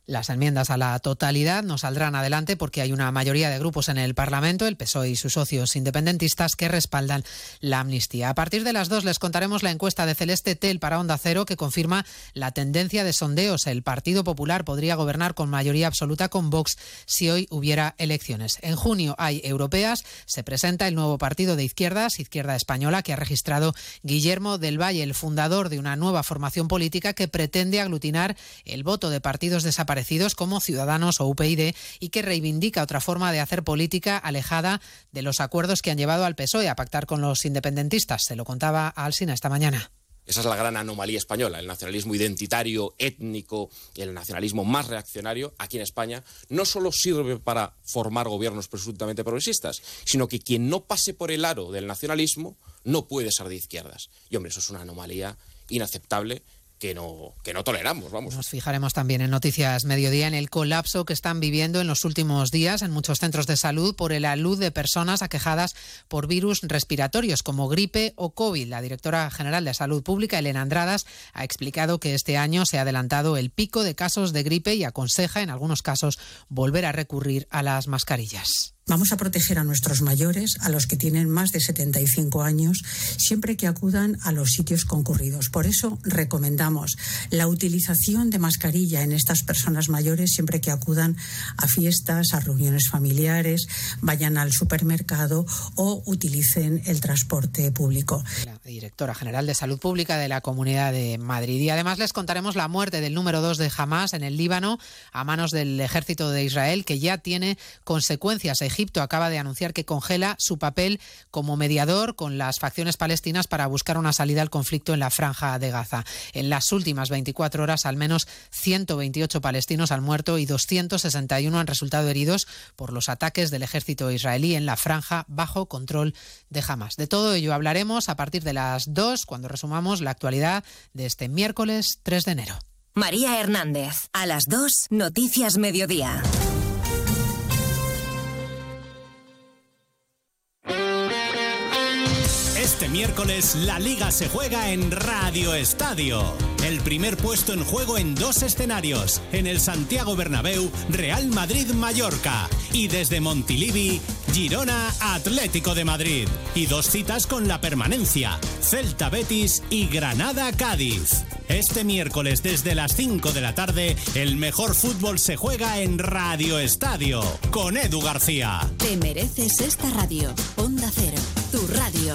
Las enmiendas a la totalidad no saldrán adelante porque hay una mayoría de grupos en el Parlamento, el PSOE y sus socios independentistas, que respaldan la amnistía. A partir de las dos les contaremos la encuesta de Celeste Tel para Onda Cero que confirma la tendencia de sondeos. El Partido Popular podría gobernar con mayoría absoluta con Vox si hoy hubiera elecciones. En junio hay europeas. Se presenta el nuevo partido de izquierdas, Izquierda Española, que ha registrado Guillermo del Valle, el fundador de una nueva formación política que pretende aglutinar el voto de partidos desaparecidos como Ciudadanos o UPyD y que reivindica otra forma de hacer política alejada de los acuerdos que han llevado al PSOE a pactar con los independentistas. Se lo contaba a Alsina esta mañana. Esa es la gran anomalía española, el nacionalismo identitario, étnico el nacionalismo más reaccionario aquí en España no solo sirve para formar gobiernos presuntamente progresistas, sino que quien no pase por el aro del nacionalismo no puede ser de izquierdas. Y hombre, eso es una anomalía inaceptable que no, toleramos. Nos fijaremos también en Noticias Mediodía en el colapso que están viviendo en los últimos días en muchos centros de salud por el alud de personas aquejadas por virus respiratorios como gripe o COVID. La directora general de Salud Pública, Elena Andradas, ha explicado que este año se ha adelantado el pico de casos de gripe y aconseja en algunos casos volver a recurrir a las mascarillas. Vamos a proteger a nuestros mayores, a los que tienen más de 75 años, siempre que acudan a los sitios concurridos. Por eso recomendamos la utilización de mascarilla en estas personas mayores siempre que acudan a fiestas, a reuniones familiares, vayan al supermercado o utilicen el transporte público. La directora general de Salud Pública de la Comunidad de Madrid. Y además les contaremos la muerte del número dos de Hamas en el Líbano a manos del ejército de Israel, que ya tiene consecuencias Egipto acaba de anunciar que congela su papel como mediador con las facciones palestinas para buscar una salida al conflicto en la franja de Gaza. En las últimas 24 horas, al menos 128 palestinos han muerto y 261 han resultado heridos por los ataques del ejército israelí en la franja bajo control de Hamas. De todo ello hablaremos a partir de las 2 cuando resumamos la actualidad de este miércoles 3 de enero. María Hernández, a las 2, Noticias Mediodía. Este miércoles la liga se juega en Radio Estadio. El primer puesto en juego en dos escenarios, en el Santiago Bernabéu, Real Madrid-Mallorca y desde Montilivi, Girona Atlético de Madrid. Y dos citas con la permanencia, Celta Betis y Granada Cádiz. Este miércoles desde las 5 de la tarde, el mejor fútbol se juega en Radio Estadio con Edu García. Te mereces esta radio. Onda Cero, tu radio.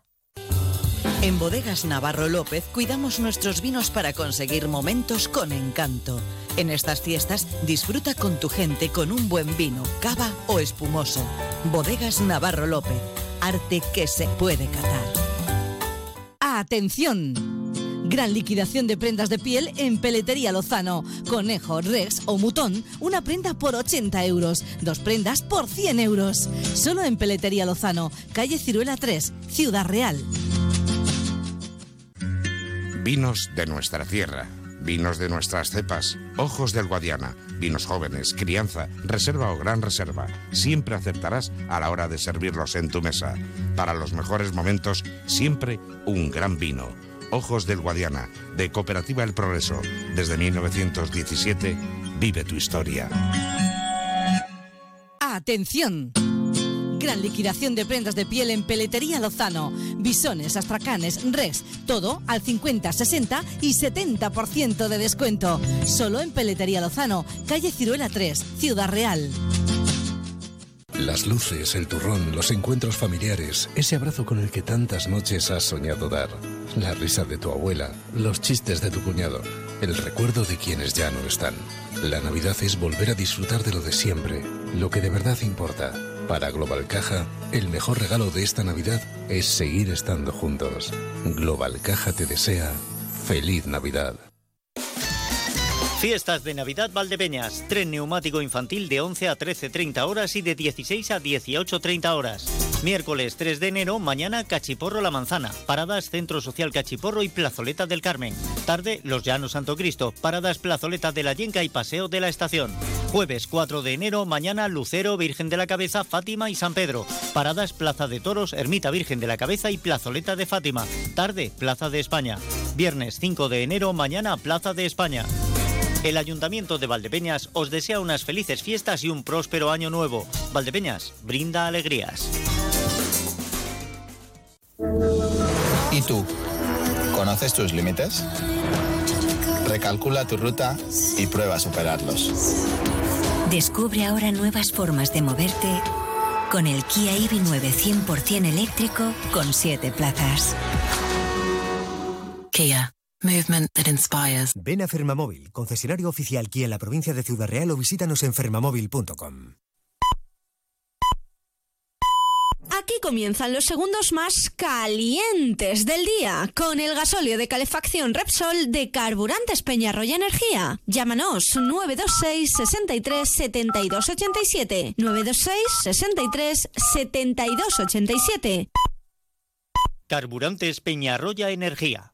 En Bodegas Navarro López cuidamos nuestros vinos para conseguir momentos con encanto. En estas fiestas disfruta con tu gente con un buen vino, cava o espumoso. Bodegas Navarro López, arte que se puede catar. ¡Atención! Gran liquidación de prendas de piel en Peletería Lozano. Conejo, Rex o Mutón, una prenda por 80 euros, dos prendas por 100 euros. Solo en Peletería Lozano, calle Ciruela 3, Ciudad Real. Vinos de nuestra tierra, vinos de nuestras cepas, ojos del Guadiana, vinos jóvenes, crianza, reserva o gran reserva. Siempre aceptarás a la hora de servirlos en tu mesa. Para los mejores momentos, siempre un gran vino. Ojos del Guadiana, de Cooperativa El Progreso. Desde 1917, vive tu historia. ¡Atención! Gran liquidación de prendas de piel en Peletería Lozano. Bisones, astracanes, res, todo al 50, 60 y 70% de descuento. Solo en Peletería Lozano, calle Ciruela 3, Ciudad Real. Las luces, el turrón, los encuentros familiares, ese abrazo con el que tantas noches has soñado dar, la risa de tu abuela, los chistes de tu cuñado, el recuerdo de quienes ya no están. La Navidad es volver a disfrutar de lo de siempre, lo que de verdad importa. Para Global Caja, el mejor regalo de esta Navidad es seguir estando juntos. Global Caja te desea feliz Navidad. Fiestas de Navidad Valdepeñas. Tren neumático infantil de 11 a 13.30 horas y de 16 a 18.30 horas. Miércoles 3 de enero, mañana Cachiporro La Manzana. Paradas Centro Social Cachiporro y Plazoleta del Carmen. Tarde Los Llanos Santo Cristo. Paradas Plazoleta de la Yenca y Paseo de la Estación. Jueves 4 de enero, mañana Lucero, Virgen de la Cabeza, Fátima y San Pedro. Paradas Plaza de Toros, Ermita Virgen de la Cabeza y Plazoleta de Fátima. Tarde Plaza de España. Viernes 5 de enero, mañana Plaza de España. El Ayuntamiento de Valdepeñas os desea unas felices fiestas y un próspero año nuevo. Valdepeñas, brinda alegrías. ¿Y tú? ¿Conoces tus límites? Recalcula tu ruta y prueba a superarlos. Descubre ahora nuevas formas de moverte con el Kia EV9 100% eléctrico con 7 plazas. Kia. Movement that inspires. Ven a Fermamóvil, concesionario oficial Kia en la provincia de Ciudad Real o visítanos en fermamóvil.com. Aquí comienzan los segundos más calientes del día con el gasóleo de calefacción Repsol de Carburantes Peñarroya Energía. Llámanos 926 63 72 87 926 63 72 87. Carburantes Peñarroya Energía.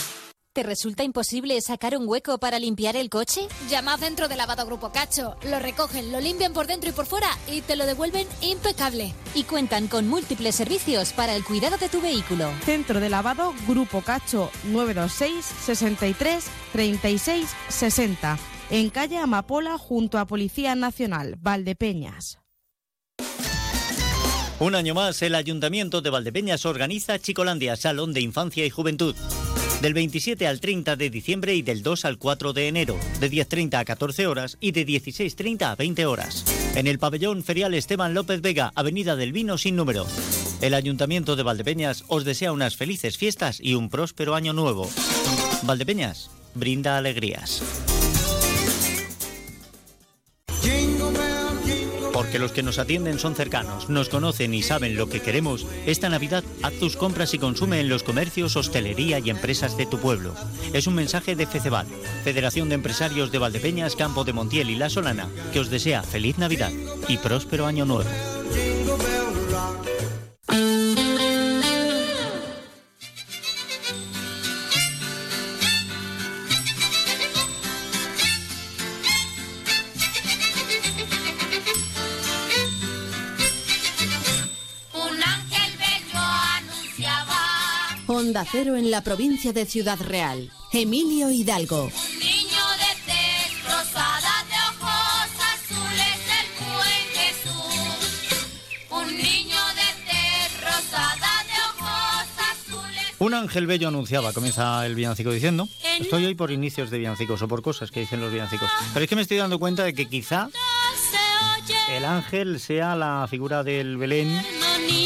¿Te resulta imposible sacar un hueco para limpiar el coche? Llama a Centro de Lavado Grupo Cacho. Lo recogen, lo limpian por dentro y por fuera y te lo devuelven impecable. Y cuentan con múltiples servicios para el cuidado de tu vehículo. Centro de Lavado Grupo Cacho 926 63 36 60. En calle Amapola junto a Policía Nacional, Valdepeñas. Un año más, el Ayuntamiento de Valdepeñas organiza Chicolandia, Salón de Infancia y Juventud. Del 27 al 30 de diciembre y del 2 al 4 de enero, de 10.30 a 14 horas y de 16.30 a 20 horas. En el pabellón ferial Esteban López Vega, Avenida del Vino sin número. El Ayuntamiento de Valdepeñas os desea unas felices fiestas y un próspero año nuevo. Valdepeñas, brinda alegrías. Porque los que nos atienden son cercanos, nos conocen y saben lo que queremos, esta Navidad haz tus compras y consume en los comercios, hostelería y empresas de tu pueblo. Es un mensaje de FECEVAL, Federación de Empresarios de Valdepeñas, Campo de Montiel y La Solana, que os desea feliz Navidad y próspero año nuevo. Onda Cero en la provincia de Ciudad Real. Emilio Hidalgo. un niño de tez rosada de ojos azules el buen Jesús. Un niño de tez rosada de ojos azules. Un ángel bello anunciaba, comienza el villancico diciendo. Estoy hoy por inicios de villancicos o por cosas que dicen los villancicos. Pero es que me estoy dando cuenta de que quizá el ángel sea la figura del Belén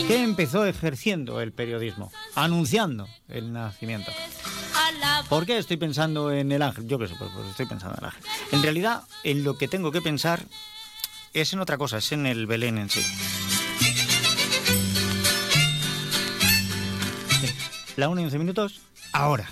que empezó ejerciendo el periodismo, anunciando el nacimiento. ¿Por qué estoy pensando en el ángel? Yo qué sé, pues, pues estoy pensando en el ángel. En realidad, en lo que tengo que pensar es en otra cosa, es en el Belén en sí. La 1 y 11 minutos, ahora.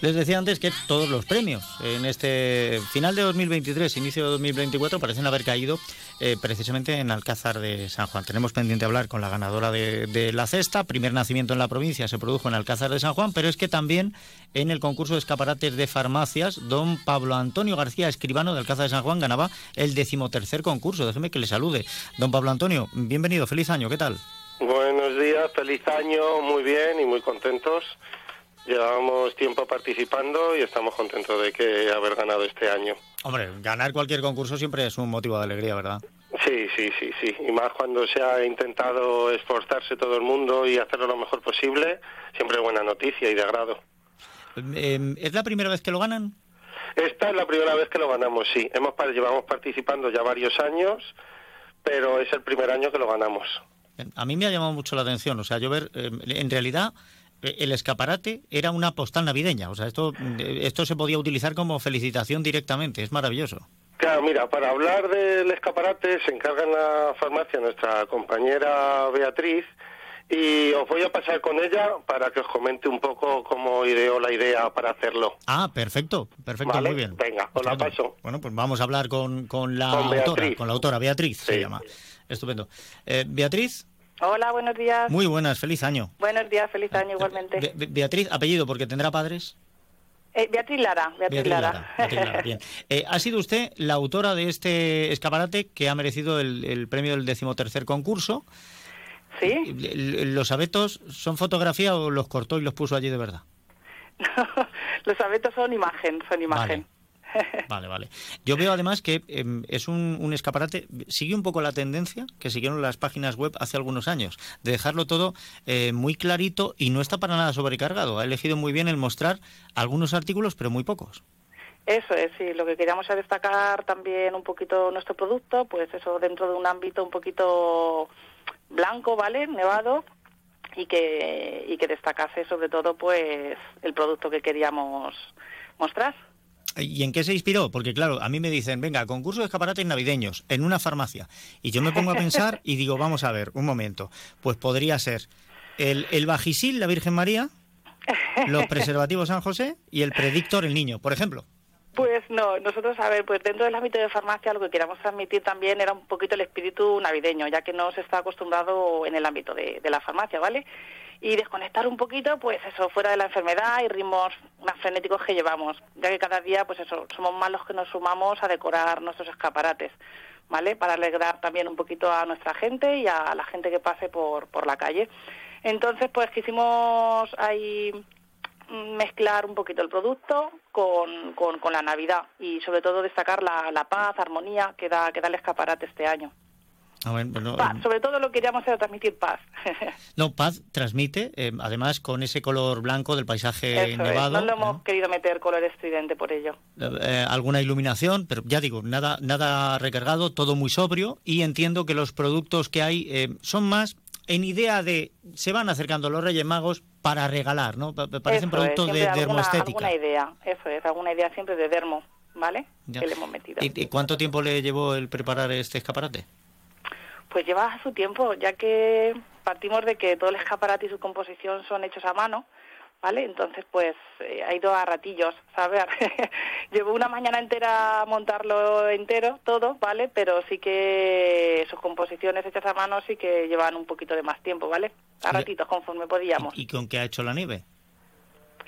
Les decía antes que todos los premios en este final de 2023, inicio de 2024, parecen haber caído eh, precisamente en Alcázar de San Juan. Tenemos pendiente hablar con la ganadora de, de la cesta. Primer nacimiento en la provincia se produjo en Alcázar de San Juan, pero es que también en el concurso de escaparates de farmacias, don Pablo Antonio García, escribano de Alcázar de San Juan, ganaba el decimotercer concurso. Déjeme que le salude. Don Pablo Antonio, bienvenido, feliz año, ¿qué tal? Buenos días, feliz año, muy bien y muy contentos. Llevamos tiempo participando y estamos contentos de que haber ganado este año. Hombre, ganar cualquier concurso siempre es un motivo de alegría, ¿verdad? Sí, sí, sí, sí. Y más cuando se ha intentado esforzarse todo el mundo y hacerlo lo mejor posible, siempre es buena noticia y de agrado. Eh, ¿Es la primera vez que lo ganan? Esta es la primera vez que lo ganamos, sí. Hemos llevamos participando ya varios años, pero es el primer año que lo ganamos. A mí me ha llamado mucho la atención, o sea, yo ver, eh, en realidad el escaparate era una postal navideña, o sea, esto, eh, esto se podía utilizar como felicitación directamente, es maravilloso. Claro, mira, para hablar del escaparate se encarga en la farmacia nuestra compañera Beatriz y os voy a pasar con ella para que os comente un poco cómo ideó la idea para hacerlo. Ah, perfecto, perfecto, Vale, muy bien. Venga, os la paso. Bueno, pues vamos a hablar con, con la Con autora, con la autora, Beatriz se llama. Estupendo. Eh, Beatriz, Hola, buenos días. muy buenas, feliz año. Buenos días, feliz año igualmente. Be- Be- Beatriz, apellido, porque tendrá padres. Eh, Beatriz Lara, Beatriz, Lara. Beatriz Lara, bien. *laughs* Eh, ha sido usted la autora de este escaparate que ha merecido el, el premio del decimotercer concurso. ¿Sí? L- ¿Los abetos son fotografía o los cortó y los puso allí de verdad? *laughs* Los abetos son imagen, son imagen. Vale, *laughs* vale. Yo veo además que em, es un, un escaparate, sigue un poco la tendencia que siguieron las páginas web hace algunos años, de dejarlo todo eh, muy clarito y no está para nada sobrecargado. Ha elegido muy bien el mostrar algunos artículos, pero muy pocos. Eso es, sí. Lo que queríamos es destacar también un poquito nuestro producto, pues eso dentro de un ámbito un poquito blanco, ¿vale? Nevado y que y que destacase sobre todo pues el producto que queríamos mostrar. ¿Y en qué se inspiró? Porque claro, a mí me dicen, venga, concurso de escaparates navideños en una farmacia. Y yo me pongo a *laughs* pensar y digo, vamos a ver, un momento. Pues podría ser el, el Bajisil, la Virgen María, los *laughs* preservativos San José y el Predictor, el niño, por ejemplo. Pues no, nosotros, a ver, pues dentro del ámbito de farmacia lo que queríamos transmitir también era un poquito el espíritu navideño, ya que no se está acostumbrado en el ámbito de, de la farmacia, ¿vale? Y desconectar un poquito, pues eso, fuera de la enfermedad y ritmos más frenéticos que llevamos, ya que cada día, pues eso, somos más los que nos sumamos a decorar nuestros escaparates, ¿vale? Para alegrar también un poquito a nuestra gente y a la gente que pase por, por la calle. Entonces, pues quisimos ahí mezclar un poquito el producto con, con, con la Navidad y sobre todo destacar la, la paz, armonía que da, que da el escaparate este año. Ah, bueno, bueno, Paz, eh, sobre todo lo que queríamos era transmitir paz. *laughs* no, Paz transmite, eh, además con ese color blanco del paisaje Eso es, nevado. no lo hemos querido meter color estridente por ello. eh, alguna iluminación, pero ya digo, nada, nada recargado, todo muy sobrio y entiendo que los productos que hay eh, son más en idea de se van acercando los Reyes Magos para regalar, ¿no? Pa- pa- Parecen Eso es, productos de siempre alguna, dermoestética. alguna idea, eso es, alguna idea siempre de dermo, ¿vale? Ya. Que le hemos metido. ¿Y, y cuánto tiempo le llevó el preparar este escaparate? Pues lleva su tiempo, ya que partimos de que todo el escaparate y su composición son hechos a mano, ¿vale? Entonces, pues eh, ha ido a ratillos, ¿sabes? *laughs* Llevo una mañana entera a montarlo entero, todo, ¿vale? Pero sí que sus composiciones hechas a mano sí que llevan un poquito de más tiempo, ¿vale? A ratitos, conforme podíamos. ¿Y con qué ha hecho la nieve?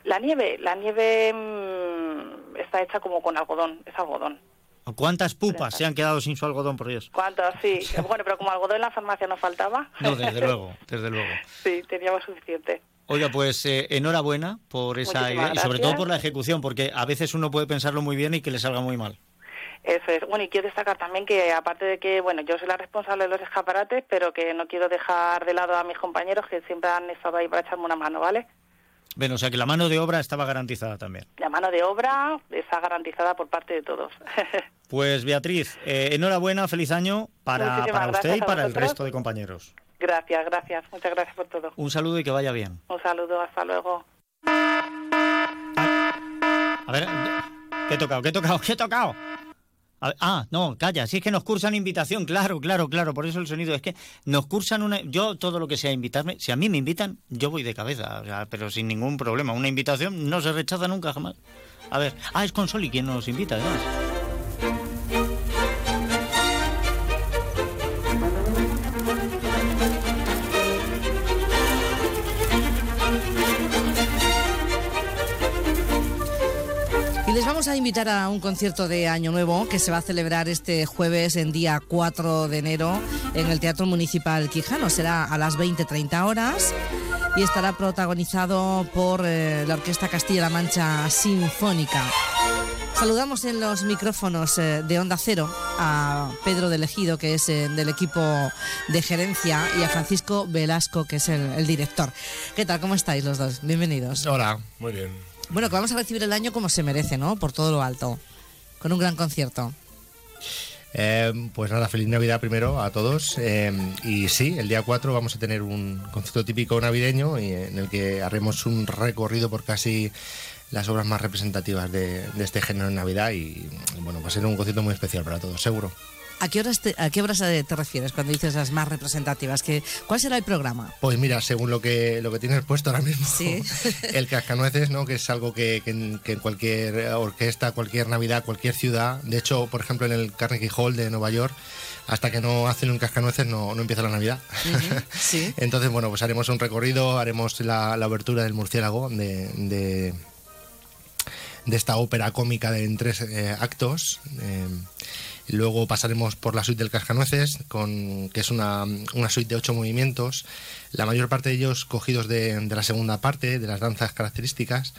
La nieve, la nieve mm, está hecha como con algodón, es algodón. ¿Cuántas pupas se han quedado sin su algodón por Dios? ¿Cuántas? Sí. *laughs* Bueno, pero como algodón en la farmacia nos faltaba. No, desde luego, desde luego. *laughs* Sí, teníamos suficiente. Oiga, pues eh, enhorabuena por esa Muchísimas idea y sobre todo por la ejecución, porque a veces uno puede pensarlo muy bien y que le salga muy mal. Eso es. Bueno, y quiero destacar también que, aparte de que, bueno, yo soy la responsable de los escaparates, pero que no quiero dejar de lado a mis compañeros que siempre han estado ahí para echarme una mano, ¿vale? Bueno, o sea que la mano de obra estaba garantizada también. La mano de obra está garantizada por parte de todos. *laughs* Pues Beatriz, eh, enhorabuena, feliz año para, para usted y para el resto de compañeros. gracias, gracias. Muchas gracias por todo. Un saludo y que vaya bien. Un saludo, hasta luego. A ver, ¿qué he tocado? ¿Qué he tocado? ¿Qué he tocado? Ver, ah, no, calla, si es que nos cursan invitación, claro, claro, claro, por eso el sonido es que nos cursan una... Yo todo lo que sea invitarme, si a mí me invitan, yo voy de cabeza, o sea, pero sin ningún problema. Una invitación no se rechaza nunca jamás. A ver, ah, es Consoli quien nos invita, además. Invitar a un concierto de Año Nuevo que se va a celebrar este jueves en día 4 de enero en el Teatro Municipal Quijano. Será a las 20-30 horas y estará protagonizado por eh, la Orquesta Castilla-La Mancha Sinfónica. Saludamos en los micrófonos eh, de Onda Cero a Pedro del Ejido, que es eh, del equipo de gerencia, y a Francisco Velasco, que es el, el director. ¿Qué tal? ¿Cómo estáis los dos? Bienvenidos. Hola, muy bien. Bueno, que vamos a recibir el año como se merece, ¿no? Por todo lo alto. Con un gran concierto. Eh, pues nada, feliz Navidad primero a todos. eh, y sí, el día 4 vamos a tener un concierto típico navideño y en el que haremos un recorrido por casi las obras más representativas de este género en Navidad y bueno, va a ser un concierto muy especial para todos, seguro. ¿A qué horas te, a qué horas eh, te refieres cuando dices las más representativas? ¿Qué, ¿Cuál será el programa? Pues mira, según lo que lo que tienes puesto ahora mismo, Sí. *laughs* el cascanueces, ¿no? Que es algo que, que en, que en cualquier orquesta, cualquier Navidad, cualquier ciudad, de hecho, por ejemplo, en el Carnegie Hall de Nueva York, hasta que no hacen un cascanueces no, no empieza la Navidad. Sí. *laughs* Entonces, bueno, pues haremos un recorrido, haremos la, la obertura del murciélago de, de, de esta ópera cómica de, en tres eh, actos. eh, luego pasaremos por la suite del Cascanueces, con, que es una, una suite de ocho movimientos, la mayor parte de ellos cogidos de, la segunda parte, de las danzas características,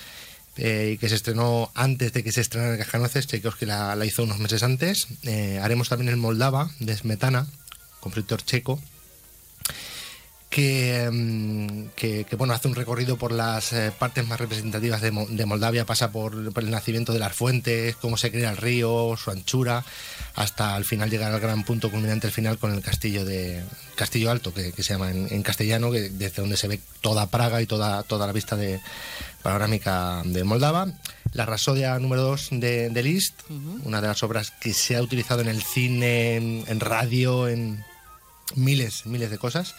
eh, que se estrenó antes de que se estrenara el Cascanueces, Tchaikovsky la, la hizo unos meses antes. Eh, haremos también el Moldava, de Smetana, compositor checo, que, mm, que, que, bueno, hace un recorrido por las eh, partes más representativas de, Mo- de Moldavia, pasa por, por el nacimiento de las fuentes, cómo se crea el río, su anchura, hasta al final llegar al gran punto culminante al final con el castillo de Castillo Alto, que, que se llama en, en castellano, que, desde donde se ve toda Praga y toda, toda la vista de panorámica de Moldava. La Rasodia número 2 de, de Liszt, una de las obras que se ha utilizado en el cine, en, en radio, en miles, miles de cosas.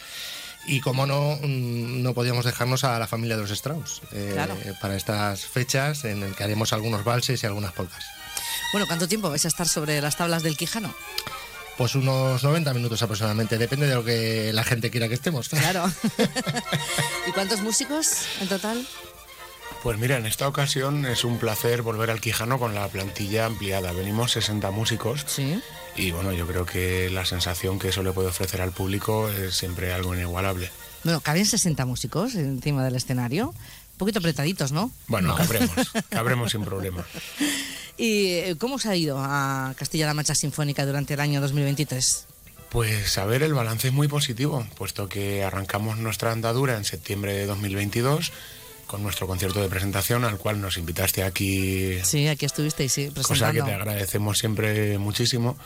Y como no, mm, no podíamos dejarnos a la familia de los Strauss eh, Claro. para estas fechas en el que haremos algunos valses y algunas polcas. Bueno, ¿cuánto tiempo vais a estar sobre las tablas del Quijano? Pues unos 90 minutos aproximadamente, depende de lo que la gente quiera que estemos. Claro. *laughs* *laughs* ¿Y cuántos músicos en total? Pues mira, en esta ocasión es un placer volver al Quijano con la plantilla ampliada. Venimos 60 músicos. Sí. Y bueno, yo creo que la sensación que eso le puede ofrecer al público es siempre algo inigualable. Bueno, caben 60 músicos encima del escenario. Un poquito apretaditos, ¿no? Bueno, No. cabremos, *laughs* cabremos sin problema. ¿Y eh, cómo os ha ido a Castilla-La Mancha Sinfónica durante el año 2023? Pues a ver, el balance es muy positivo, puesto que arrancamos nuestra andadura en septiembre de 2022 con nuestro concierto de presentación al cual nos invitaste aquí. Sí, aquí estuvisteis, sí, Cosa que te agradecemos siempre muchísimo.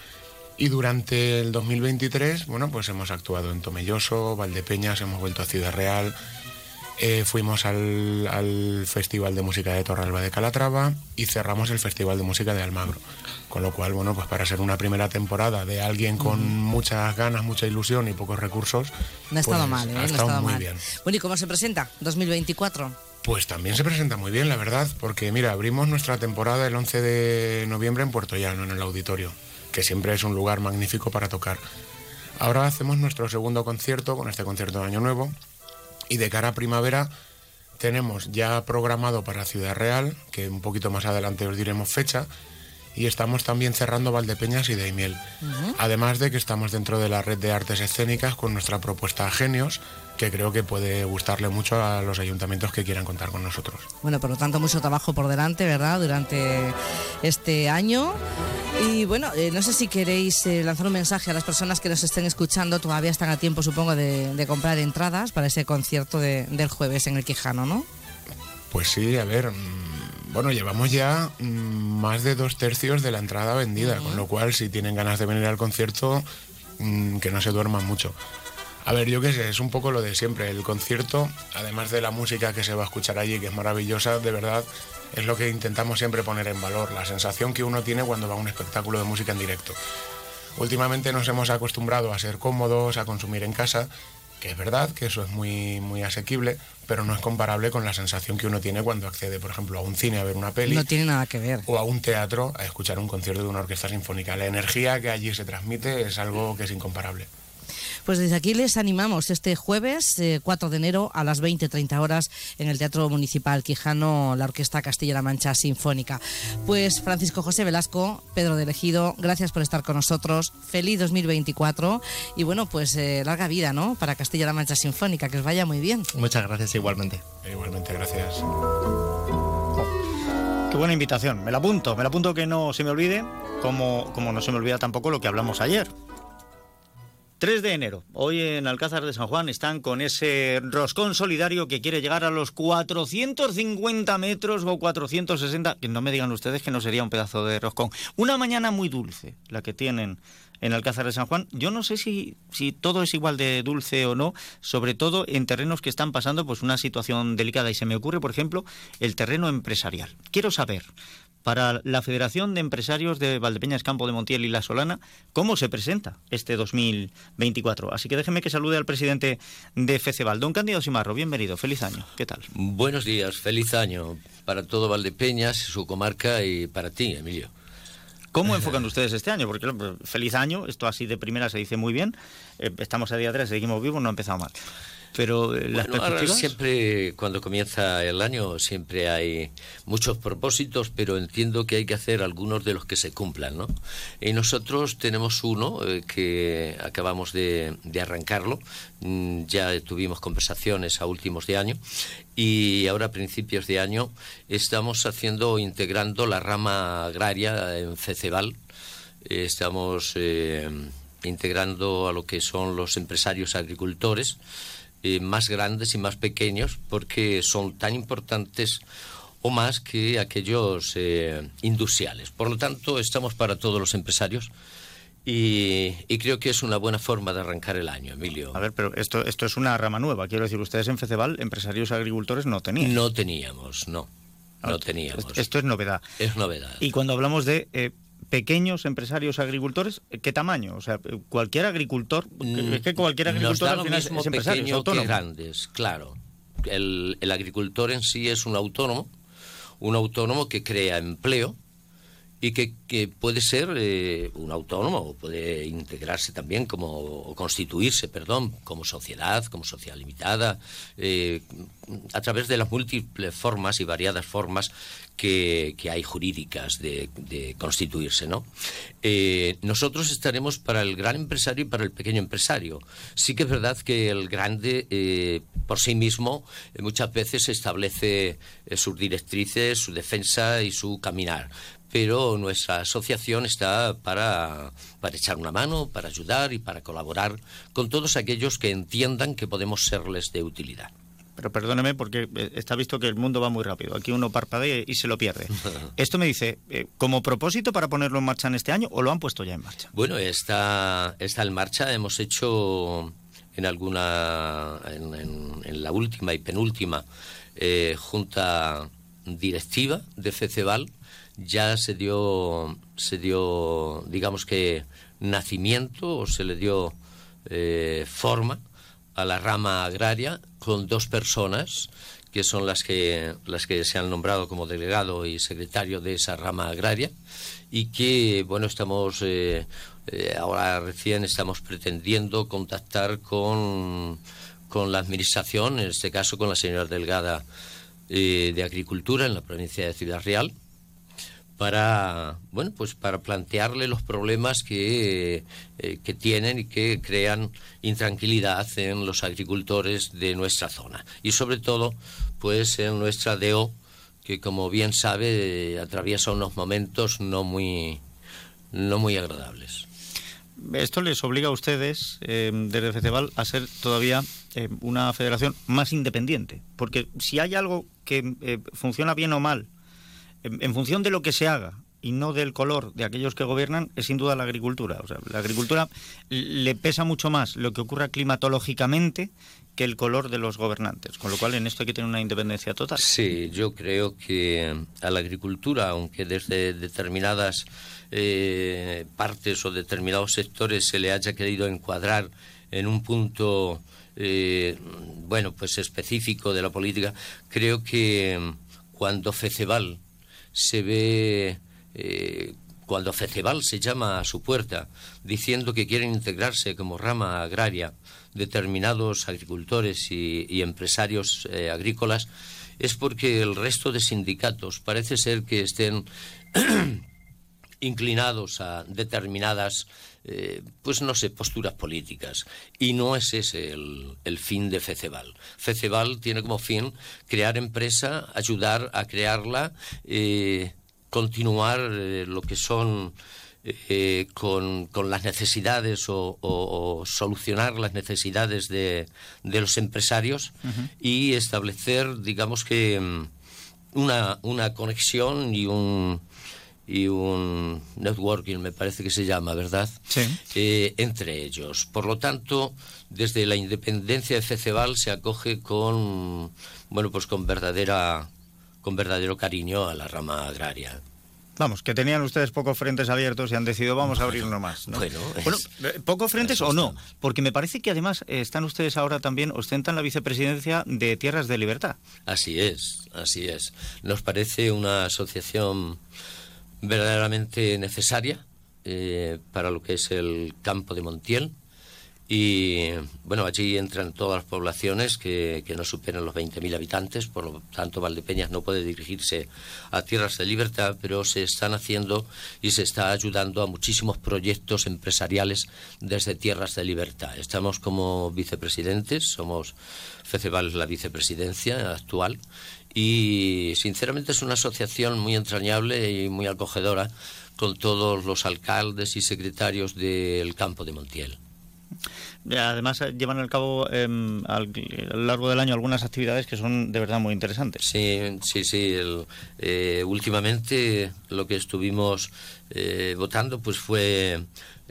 Y durante el 2023, bueno, pues hemos actuado en Tomelloso, Valdepeñas, hemos vuelto a Ciudad Real, eh, fuimos al, al Festival de Música de Torralba de Calatrava y cerramos el Festival de Música de Almagro. Con lo cual, bueno, pues para ser una primera temporada de alguien con Ujú. muchas ganas, mucha ilusión y pocos recursos, No ha estado pues, mal, ¿eh? ha no ha estado estado muy mal. bien. Bueno, ¿y cómo se presenta 2024? Pues también se presenta muy bien, la verdad, porque mira, abrimos nuestra temporada el 11 de noviembre en Puerto Llano, en el auditorio, que siempre es un lugar magnífico para tocar. Ahora hacemos nuestro segundo concierto con este concierto de Año Nuevo y de cara a primavera tenemos ya programado para Ciudad Real, que un poquito más adelante os diremos fecha, y estamos también cerrando Valdepeñas y Daimiel. Además de que estamos dentro de la red de artes escénicas con nuestra propuesta Genios, que creo que puede gustarle mucho a los ayuntamientos que quieran contar con nosotros. Bueno, por lo tanto, mucho trabajo por delante, ¿verdad? Durante este año. Y bueno, eh, no sé si queréis eh, lanzar un mensaje a las personas que nos estén escuchando. Todavía están a tiempo, supongo, de, de comprar entradas para ese concierto de- del jueves en el Quijano, ¿no? Pues sí, a ver, mm, bueno, llevamos ya mm, más de dos tercios de la entrada vendida, con lo cual si tienen ganas de venir al concierto, mm, que no se duerman mucho. A ver, yo qué sé, es un poco lo de siempre. El concierto, además de la música que se va a escuchar allí, que es maravillosa, de verdad, es lo que intentamos siempre poner en valor, la sensación que uno tiene cuando va a un espectáculo de música en directo. Últimamente nos hemos acostumbrado a ser cómodos, a consumir en casa, que es verdad que eso es muy, muy asequible, pero no es comparable con la sensación que uno tiene cuando accede, por ejemplo, a un cine a ver una peli No tiene nada que ver. o a un teatro a escuchar un concierto de una orquesta sinfónica. La energía que allí se transmite es algo que es incomparable. Pues desde aquí les animamos este jueves eh, 4 de enero a las 20.30 horas en el Teatro Municipal Quijano, la Orquesta Castilla-La Mancha Sinfónica. Pues Francisco José Velasco, Pedro de Elegido, gracias por estar con nosotros. Feliz 2024 y bueno, pues eh, larga vida, ¿no? Para Castilla-La Mancha Sinfónica, que os vaya muy bien. Muchas gracias igualmente. Igualmente, gracias. Qué buena invitación. Me la apunto, me la apunto que no se me olvide, como, como no se me olvida tampoco lo que hablamos ayer. 3 de enero. Hoy en Alcázar de San Juan están con ese roscón solidario que quiere llegar a los 450 metros o 460. Que no me digan ustedes que no sería un pedazo de roscón. Una mañana muy dulce, la que tienen en Alcázar de San Juan. Yo no sé si, si todo es igual de dulce o no, sobre todo en terrenos que están pasando pues una situación delicada. Y se me ocurre, por ejemplo, el terreno empresarial. Quiero saber, para la Federación de Empresarios de Valdepeñas, Campo de Montiel y La Solana, cómo se presenta este 2024. Así que déjeme que salude al presidente de FECEBAL, don Cándido Simarro. Bienvenido, feliz año. ¿Qué tal? Buenos días, feliz año para todo Valdepeñas, su comarca y para ti, Emilio. ¿Cómo enfocan ustedes este año? Porque claro, feliz año, esto así de primera se dice muy bien. Eh, estamos a día 3, seguimos vivos, no ha empezado mal. Pero eh, las Bueno, ahora siempre, cuando comienza el año, siempre hay muchos propósitos, pero entiendo que hay que hacer algunos de los que se cumplan, ¿no? Y nosotros tenemos uno eh, que acabamos de, de arrancarlo, Mm, ya tuvimos conversaciones a últimos de año, y ahora a principios de año estamos haciendo, integrando la rama agraria en Ceceval, estamos eh, integrando a lo que son los empresarios agricultores, eh, más grandes y más pequeños, porque son tan importantes o más que aquellos eh, industriales. Por lo tanto, estamos para todos los empresarios y, y creo que es una buena forma de arrancar el año, Emilio. A ver, pero esto, esto es una rama nueva. Quiero decir, ustedes en FECEBAL, empresarios agricultores, no tenían. No teníamos, no. No Ah, teníamos. Esto, esto es novedad. Es novedad. Y cuando hablamos de eh, pequeños empresarios agricultores, ¿qué tamaño? O sea, cualquier agricultor, es que cualquier agricultor al final es empresario, es pequeño que autónomo. grandes, claro. El, el agricultor en sí es un autónomo, un autónomo que crea empleo y que, que puede ser eh, un autónomo puede integrarse también como o constituirse, perdón, como sociedad, como sociedad limitada, eh, a través de las múltiples formas y variadas formas que, hay jurídicas de, constituirse, ¿no? Eh, nosotros estaremos para el gran empresario y para el pequeño empresario. Sí que es verdad que el grande por sí mismo muchas veces establece sus directrices, su defensa y su caminar pero nuestra asociación está para, para echar una mano, para ayudar y para colaborar con todos aquellos que entiendan que podemos serles de utilidad. Pero perdóneme porque eh, está visto que el mundo va muy rápido. Aquí uno parpadea y se lo pierde. *laughs* Esto me dice, eh, ¿como propósito para ponerlo en marcha en este año o lo han puesto ya en marcha? Bueno, está, está en marcha. Hemos hecho en alguna, en, en- en la última y penúltima eh, junta directiva de FECEBAL, ya se dio, se dio, digamos que, nacimiento o se le dio eh, forma a la rama agraria con dos personas que son las que las que se han nombrado como delegado y secretario de esa rama agraria y que bueno estamos eh, eh, ahora recién estamos pretendiendo contactar con con la administración en este caso con la señora delegada eh, de agricultura en la provincia de Ciudad Real para bueno pues para plantearle los problemas que, eh, que tienen y que crean intranquilidad en los agricultores de nuestra zona y sobre todo pues en nuestra DO que como bien sabe eh, atraviesa unos momentos no muy no muy agradables. Esto les obliga a ustedes, eh, desde FECEBAL, a ser todavía eh, una federación más independiente. Porque si hay algo que funciona bien o mal, en, función de lo que se haga y no del color de aquellos que gobiernan, es sin duda la agricultura. O sea, la agricultura le pesa mucho más lo que ocurra climatológicamente que el color de los gobernantes. Con lo cual, en esto hay que tener una independencia total. Sí, yo creo que a la agricultura, aunque desde determinadas eh, partes o determinados sectores se le haya querido encuadrar en un punto, eh, bueno, pues específico de la política, creo que mm, cuando FECEBAL se ve eh, cuando FECEBAL se llama a su puerta diciendo que quieren integrarse como rama agraria determinados agricultores y, y empresarios eh, agrícolas, es porque el resto de sindicatos parece ser que estén *clears throat* inclinados a determinadas, eh, pues no sé, posturas políticas. Y no es ese el, el fin de FECEBAL. FECEBAL tiene como fin crear empresa, ayudar a crearla, eh, continuar eh, lo que son eh, con, con las necesidades o, o- o solucionar las necesidades de, de los empresarios y establecer, digamos que, mm, una, una conexión y un, y un networking, me parece que se llama, ¿verdad? Sí. Eh, entre ellos. Por lo tanto, desde la independencia de FECEBAL se acoge con, bueno, pues con verdadera, con verdadero cariño a la rama agraria. Vamos, que tenían ustedes pocos frentes abiertos y han decidido vamos a abrirnos más. ¿no? Bueno, es- Bueno, eh, pocos frentes o no, porque me parece que además eh, están ustedes ahora también, ostentan la vicepresidencia de Tierras de Libertad. Así es, así es. Nos parece una asociación verdaderamente necesaria eh, para lo que es el campo de Montiel. Y bueno, allí entran todas las poblaciones que, que no superen los 20.000 habitantes, por lo tanto Valdepeñas no puede dirigirse a tierras de libertad, pero se están haciendo y se está ayudando a muchísimos proyectos empresariales desde tierras de libertad. Estamos como vicepresidentes, somos FECEBAL la vicepresidencia actual y sinceramente es una asociación muy entrañable y muy acogedora con todos los alcaldes y secretarios del campo de Montiel. Además, eh, llevan al cabo eh, al, a lo largo del año algunas actividades que son de verdad muy interesantes. Sí, sí, sí. el- eh, últimamente lo que estuvimos eh, votando pues fue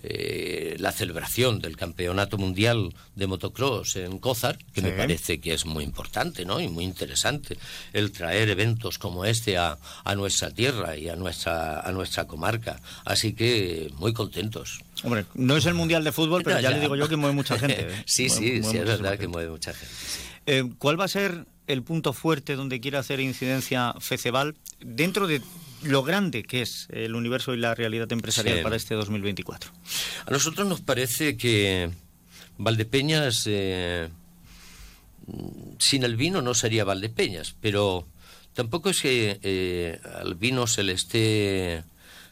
eh, la celebración del Campeonato Mundial de Motocross en Cózar, que me parece que es muy importante ¿no? y muy interesante el traer eventos como este a, a nuestra tierra y a nuestra, a nuestra comarca. Así que muy contentos. Hombre, no es el Mundial de Fútbol, pero No, ya, ya. le digo yo que mueve mucha gente. *laughs* ¿eh? sí, Mueve- sí, mueve sí, es verdad gente. que mueve mucha gente. sí. Eh, ¿Cuál va a ser el punto fuerte donde quiere hacer incidencia FECEBAL dentro de lo grande que es el universo y la realidad empresarial Sí. para este 2024? A nosotros nos parece que Valdepeñas, eh, sin el vino no sería Valdepeñas, pero tampoco es que eh, al vino se le esté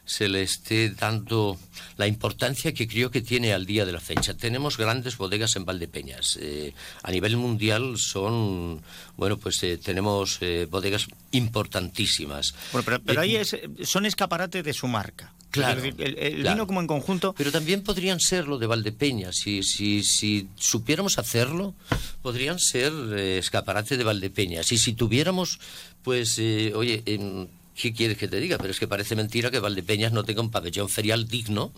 se le esté dando la importancia que creo que tiene al día de la fecha. Tenemos grandes bodegas en Valdepeñas. Eh, a nivel mundial son, bueno, pues eh, tenemos eh, bodegas importantísimas. Bueno, pero, pero ahí es- son escaparate de su marca. Claro, decir, el, el claro. vino como en conjunto. Pero también podrían ser lo de Valdepeñas. Si, si, si supiéramos hacerlo, podrían ser eh, escaparate de Valdepeñas. Y si tuviéramos, pues, eh, oye, ¿qué quieres que te diga? Pero es que parece mentira que Valdepeñas no tenga un pabellón ferial digno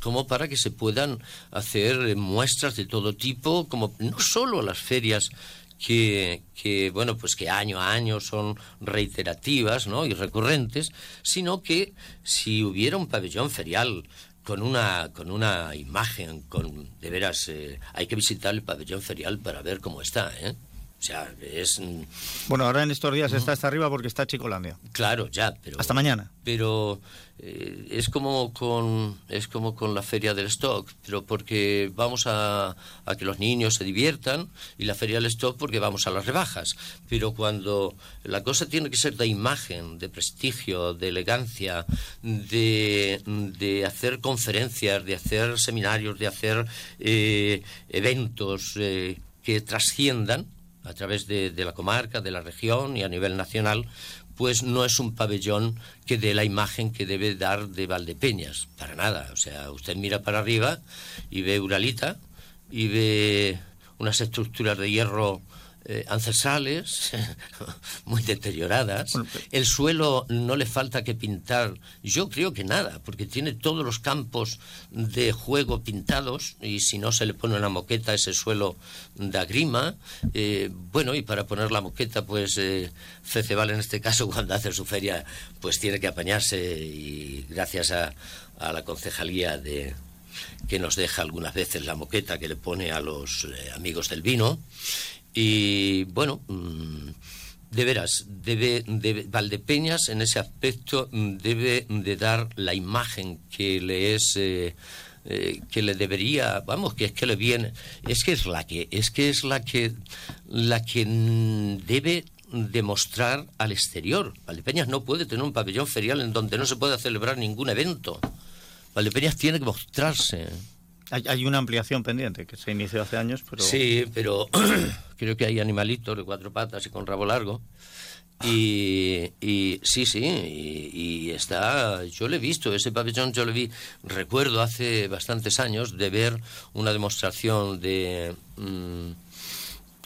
como para que se puedan hacer eh, muestras de todo tipo, como no solo las ferias que, que, bueno pues que año a año son reiterativas ¿no? y recurrentes sino que si hubiera un pabellón ferial con una con una imagen con de veras eh, hay que visitar el pabellón ferial para ver cómo está ¿eh? O sea es mm, Bueno, ahora en estos días está hasta arriba porque está Chicolandia. claro ya pero Hasta mañana. pero eh, es como con es como con la feria del stock pero porque vamos a, a que los niños se diviertan y la feria del stock porque vamos a las rebajas pero cuando la cosa tiene que ser de imagen de prestigio de elegancia de, de hacer conferencias de hacer seminarios de hacer eh, eventos eh, que trasciendan a través de, de la comarca, de la región y a nivel nacional, pues no es un pabellón que dé la imagen que debe dar de Valdepeñas, para nada. O sea, usted mira para arriba y ve Uralita y ve unas estructuras de hierro eh, ancestrales, *laughs* muy deterioradas. El suelo no le falta que pintar, yo creo que nada, porque tiene todos los campos de juego pintados y si no se le pone una moqueta ese suelo da grima. Eh, bueno, y para poner la moqueta, pues eh, Feceval en este caso *laughs* cuando hace su feria, pues tiene que apañarse y gracias a, a la concejalía de que nos deja algunas veces la moqueta que le pone a los eh, amigos del vino. Y bueno, mm, de veras, debe, debe- Valdepeñas en ese aspecto mm, debe de dar la imagen que le es eh, eh, que le debería, vamos, que es que le viene, es que es la que, es que es la que la que mm, debe demostrar al exterior. Valdepeñas no puede tener un pabellón ferial en donde no se pueda celebrar ningún evento. Valdepeñas tiene que mostrarse. Hay, hay una ampliación pendiente que se inició hace años, pero. Sí, pero *clears throat* creo que hay animalitos de cuatro patas y con rabo largo. Y, y sí, sí, y, y está, yo lo he visto, ese pabellón yo lo vi, recuerdo hace bastantes años de ver una demostración de, mm,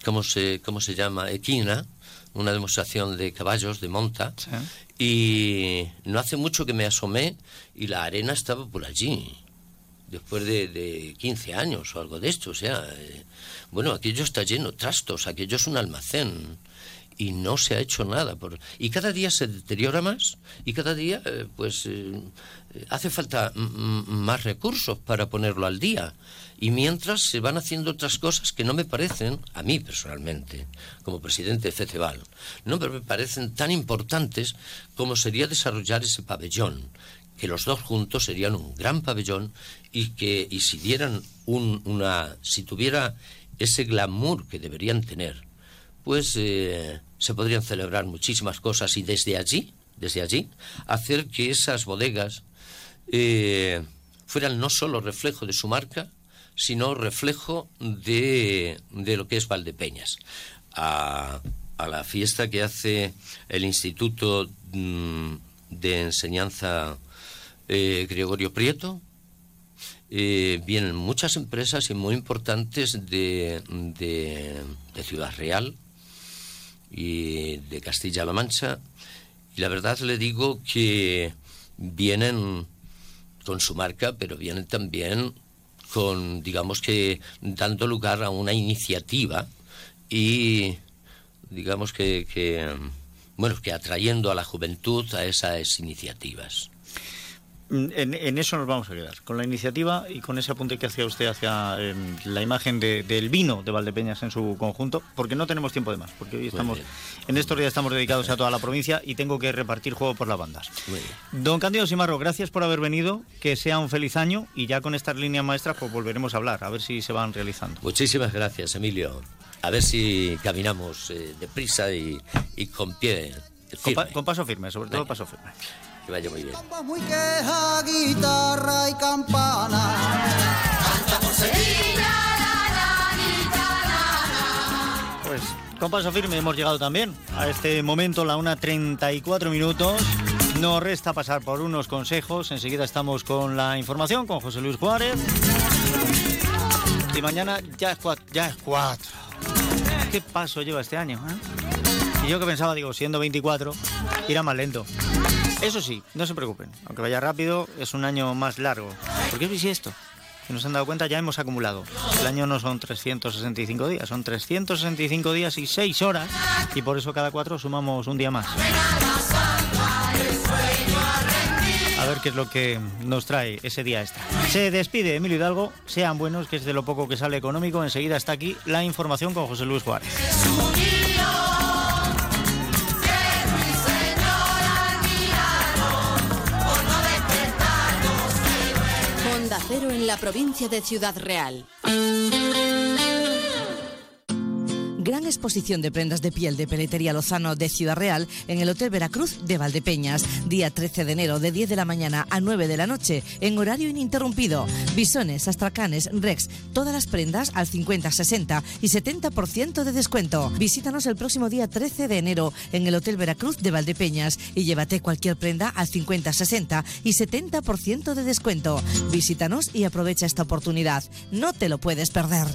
¿cómo se, cómo se llama? Equina, una demostración de caballos, de monta, y no hace mucho que me asomé y la arena estaba por allí después de, de 15 años o algo de esto. O sea, eh, bueno, aquello está lleno de trastos, aquello es un almacén y no se ha hecho nada. Por... Y cada día se deteriora más y cada día, eh, pues, eh, hace falta más recursos para ponerlo al día. Y mientras se van haciendo otras cosas que no me parecen, a mí personalmente, como presidente de FECEBAL, no me parecen tan importantes como sería desarrollar ese pabellón, que los dos juntos serían un gran pabellón y que y si dieran un, una si tuviera ese glamour que deberían tener pues eh, se podrían celebrar muchísimas cosas y desde allí desde allí hacer que esas bodegas eh, fueran no solo reflejo de su marca sino reflejo de, de lo que es Valdepeñas a, a la fiesta que hace el Instituto mm, de Enseñanza eh, Gregorio Prieto. Eh, vienen muchas empresas y muy importantes de, de, de Ciudad Real y de Castilla-La Mancha. Y la verdad le digo que vienen con su marca, pero vienen también con, digamos que, dando lugar a una iniciativa y, digamos que, que bueno, que atrayendo a la juventud a esas iniciativas. Mm, En, en eso nos vamos a quedar, con la iniciativa y con ese apunte que hacía usted hacia eh, la imagen de- del vino de Valdepeñas en su conjunto, porque no tenemos tiempo de más, porque hoy estamos, en estos días estamos dedicados a toda la provincia y tengo que repartir juego por las bandas. Don Cándido Simarro, gracias por haber venido, que sea un feliz año y ya con estas líneas maestras pues volveremos a hablar, a ver si se van realizando. Muchísimas gracias, Emilio. A ver si caminamos eh, deprisa y, y con pie Con, firme. pa- con paso firme, sobre todo paso firme. Que vaya muy bien. Muy queja, guitarra y campana. Canta por Pues con paso firme hemos llegado también a este momento, la 1.34 minutos. No resta pasar por unos consejos. Enseguida estamos con la información con José Luis Juárez. Y mañana ya es cuatro. Ya es cuatro. ¿Qué paso lleva este año? eh? Y yo que pensaba, digo, siendo 24, irá más lento. Eso sí, no se preocupen. Aunque vaya rápido, es un año más largo. ¿Por qué es esto? Si nos han dado cuenta, ya hemos acumulado. El año no son 365 días, son 365 días y 6 horas. Y por eso cada cuatro sumamos un día más. A ver qué es lo que nos trae ese día extra. Se despide Emilio Hidalgo. Sean buenos, que es de lo poco que sale económico. Enseguida está aquí la información con José Luis Juárez. En la provincia de Ciudad Real. Gran exposición de prendas de piel de Peletería Lozano de Ciudad Real en el Hotel Veracruz de Valdepeñas. Día 13 de enero de 10 de la mañana a 9 de la noche en horario ininterrumpido. Bisones, astracanes, rex, todas las prendas al 50, 60 y 70% de descuento. Visítanos el próximo día 13 de enero en el Hotel Veracruz de Valdepeñas y llévate cualquier prenda al 50, 60 y 70% de descuento. Visítanos y aprovecha esta oportunidad. No te lo puedes perder.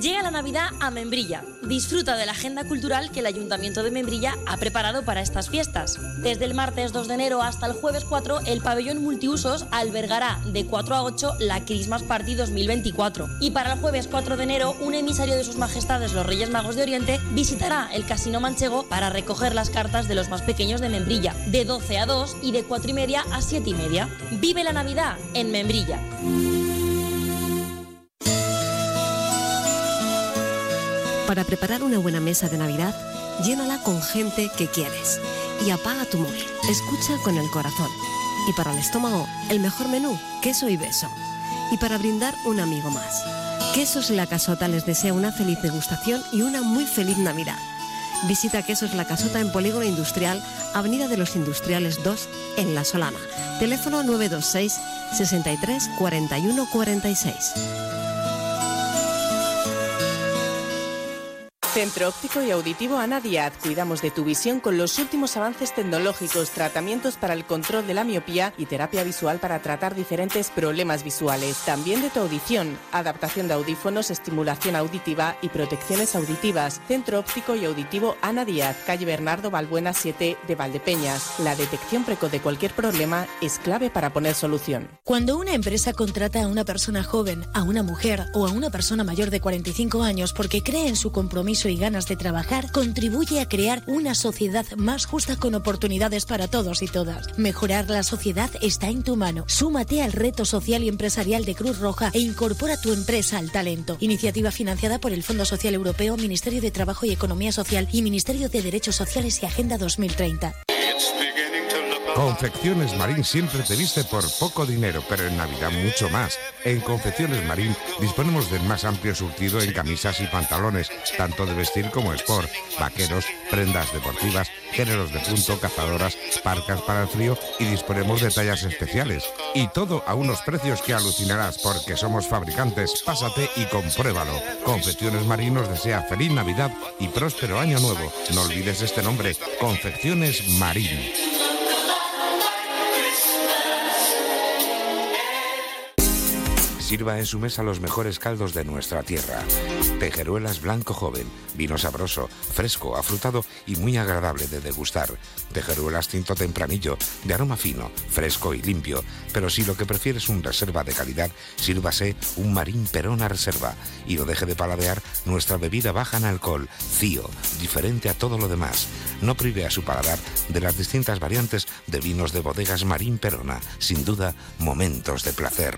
Llega la Navidad a Membrilla. Disfruta de la agenda cultural que el Ayuntamiento de Membrilla ha preparado para estas fiestas. Desde el martes 2 de enero hasta el jueves 4, el pabellón multiusos albergará de 4 a 8 la Christmas Party 2024. Y para el jueves 4 de enero, un emisario de sus majestades los Reyes Magos de Oriente visitará el Casino Manchego para recoger las cartas de los más pequeños de Membrilla, de 12 a 2 y de 4 y media a 7 y media. Vive la Navidad en Membrilla. Para preparar una buena mesa de Navidad, llénala con gente que quieres. Y apaga tu móvil. Escucha con el corazón. Y para el estómago, el mejor menú, queso y beso. Y para brindar, un amigo más. Quesos La Casota les desea una feliz degustación y una muy feliz Navidad. Visita Quesos La Casota en Polígono Industrial, Avenida de los Industriales 2, en La Solana. Teléfono 926 63 41 46. Centro Óptico y Auditivo Ana Díaz. Cuidamos de tu visión con los últimos avances tecnológicos, tratamientos para el control de la miopía y terapia visual para tratar diferentes problemas visuales. También de tu audición, adaptación de audífonos, estimulación auditiva y protecciones auditivas. Centro Óptico y Auditivo Ana Díaz, calle Bernardo Balbuena 7 de Valdepeñas. La detección precoz de cualquier problema es clave para poner solución. Cuando una empresa contrata a una persona joven, a una mujer o a una persona mayor de 45 años porque cree en su compromiso y ganas de trabajar, contribuye a crear una sociedad más justa con oportunidades para todos y todas. Mejorar la sociedad está en tu mano. Súmate al reto social y empresarial de Cruz Roja e incorpora tu empresa al talento. Iniciativa financiada por el Fondo Social Europeo, Ministerio de Trabajo y Economía Social y Ministerio de Derechos Sociales y Agenda 2030. Confecciones Marín siempre te viste por poco dinero, pero en Navidad mucho más. En Confecciones Marín disponemos del más amplio surtido en camisas y pantalones, tanto de vestir como sport, vaqueros, prendas deportivas, géneros de punto, cazadoras, parcas para el frío y disponemos de tallas especiales. Y todo a unos precios que alucinarás porque somos fabricantes. Pásate y compruébalo. Confecciones Marín nos desea feliz Navidad y próspero año nuevo. No olvides este nombre, Confecciones Marín. Sirva en su mesa los mejores caldos de nuestra tierra. Tejeruelas blanco joven, vino sabroso, fresco, afrutado y muy agradable de degustar. Tejeruelas tinto tempranillo, de aroma fino, fresco y limpio. Pero si lo que prefiere es un reserva de calidad, sírvase un Marín Perona Reserva. Y no deje de paladear nuestra bebida baja en alcohol, Cío, diferente a todo lo demás. No prive a su paladar de las distintas variantes de vinos de bodegas Marín Perona. Sin duda, momentos de placer.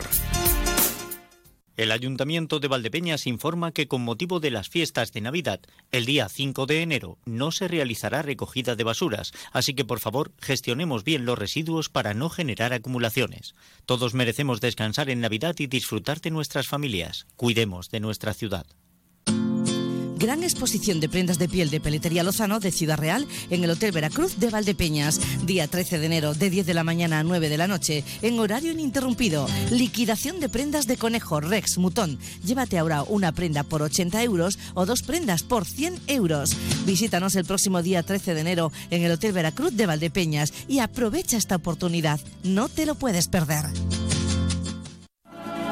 El Ayuntamiento de Valdepeñas informa que con motivo de las fiestas de Navidad, el día 5 de enero no se realizará recogida de basuras, así que por favor gestionemos bien los residuos para no generar acumulaciones. Todos merecemos descansar en Navidad y disfrutar de nuestras familias. Cuidemos de nuestra ciudad. Gran exposición de prendas de piel de Peletería Lozano de Ciudad Real en el Hotel Veracruz de Valdepeñas. Día 13 de enero de 10 de la mañana a 9 de la noche en horario ininterrumpido. Liquidación de prendas de conejo, Rex, Mutón. Llévate ahora una prenda por 80 euros o dos prendas por 100 euros. Visítanos el próximo día 13 de enero en el Hotel Veracruz de Valdepeñas y aprovecha esta oportunidad. No te lo puedes perder.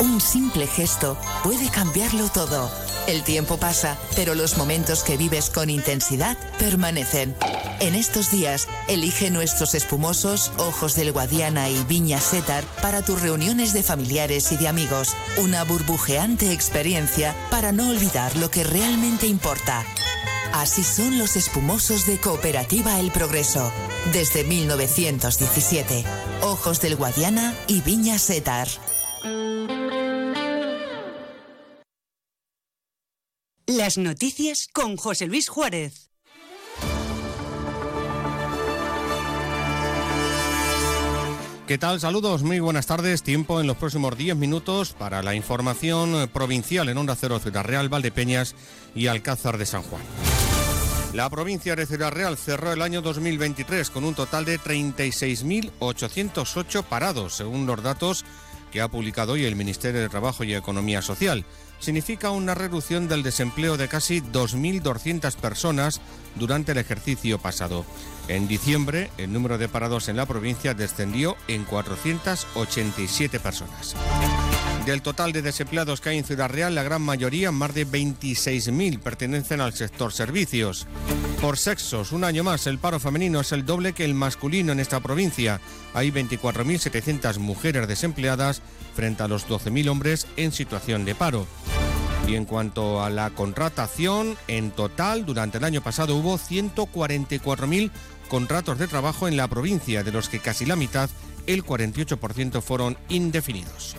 Un simple gesto puede cambiarlo todo. El tiempo pasa, pero los momentos que vives con intensidad permanecen. En estos días, elige nuestros espumosos Ojos del Guadiana y Viña Setar para tus reuniones de familiares y de amigos. Una burbujeante experiencia para no olvidar lo que realmente importa. Así son los espumosos de Cooperativa El Progreso. Desde 1917. Ojos del Guadiana y Viña Setar. Las noticias con José Luis Juárez. ¿Qué tal? Saludos, muy buenas tardes. Tiempo en los próximos 10 minutos para la información provincial en Onda Cero Ciudad Real, Valdepeñas y Alcázar de San Juan. La provincia de Ciudad Real cerró el año 2023 con un total de 36.808 parados, según los datos que ha publicado hoy el Ministerio de Trabajo y Economía Social. Significa una reducción del desempleo de casi 2.200 personas durante el ejercicio pasado. En diciembre, el número de parados en la provincia descendió en 487 personas. Del total de desempleados que hay en Ciudad Real, la gran mayoría, más de 26.000, pertenecen al sector servicios. Por sexos, un año más, el paro femenino es el doble que el masculino en esta provincia. Hay 24.700 mujeres desempleadas frente a los 12.000 hombres en situación de paro. Y en cuanto a la contratación, en total, durante el año pasado hubo 144.000 contratos de trabajo en la provincia, de los que casi la mitad, el 48%, fueron indefinidos.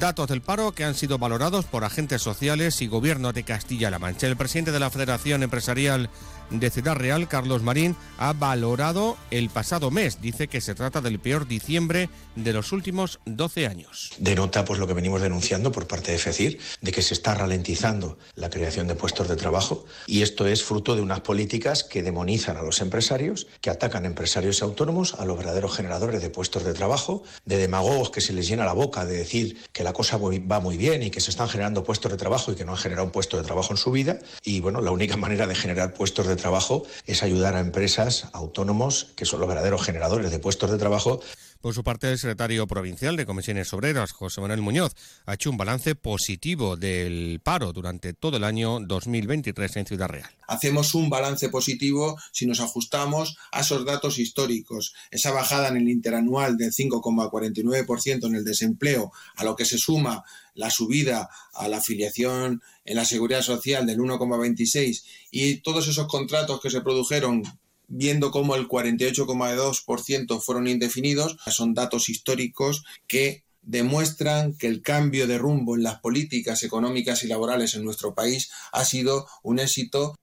Datos del paro que han sido valorados por agentes sociales y gobierno de Castilla-La Mancha. El presidente de la Federación Empresarial de Ciudad Real, Carlos Marín, ha valorado el pasado mes. Dice que se trata del peor diciembre de los últimos 12 años. Denota pues lo que venimos denunciando por parte de FECIR, de que se está ralentizando la creación de puestos de trabajo y esto es fruto de unas políticas que demonizan a los empresarios, que atacan a empresarios autónomos, a los verdaderos generadores de puestos de trabajo, de demagogos que se les llena la boca de decir que la cosa va muy bien y que se están generando puestos de trabajo y que no han generado un puesto de trabajo en su vida y bueno, la única manera de generar puestos de trabajo es ayudar a empresas, autónomos, que son los verdaderos generadores de puestos de trabajo. Por su parte, el secretario provincial de Comisiones Obreras, José Manuel Muñoz, ha hecho un balance positivo del paro durante todo el año 2023 en Ciudad Real. Hacemos un balance positivo si nos ajustamos a esos datos históricos. Esa bajada en el interanual del 5,49% en el desempleo, a lo que se suma la subida a la afiliación en la seguridad social del 1,26 y todos esos contratos que se produjeron viendo cómo el 48,2% fueron indefinidos, son datos históricos que demuestran que el cambio de rumbo en las políticas económicas y laborales en nuestro país ha sido un éxito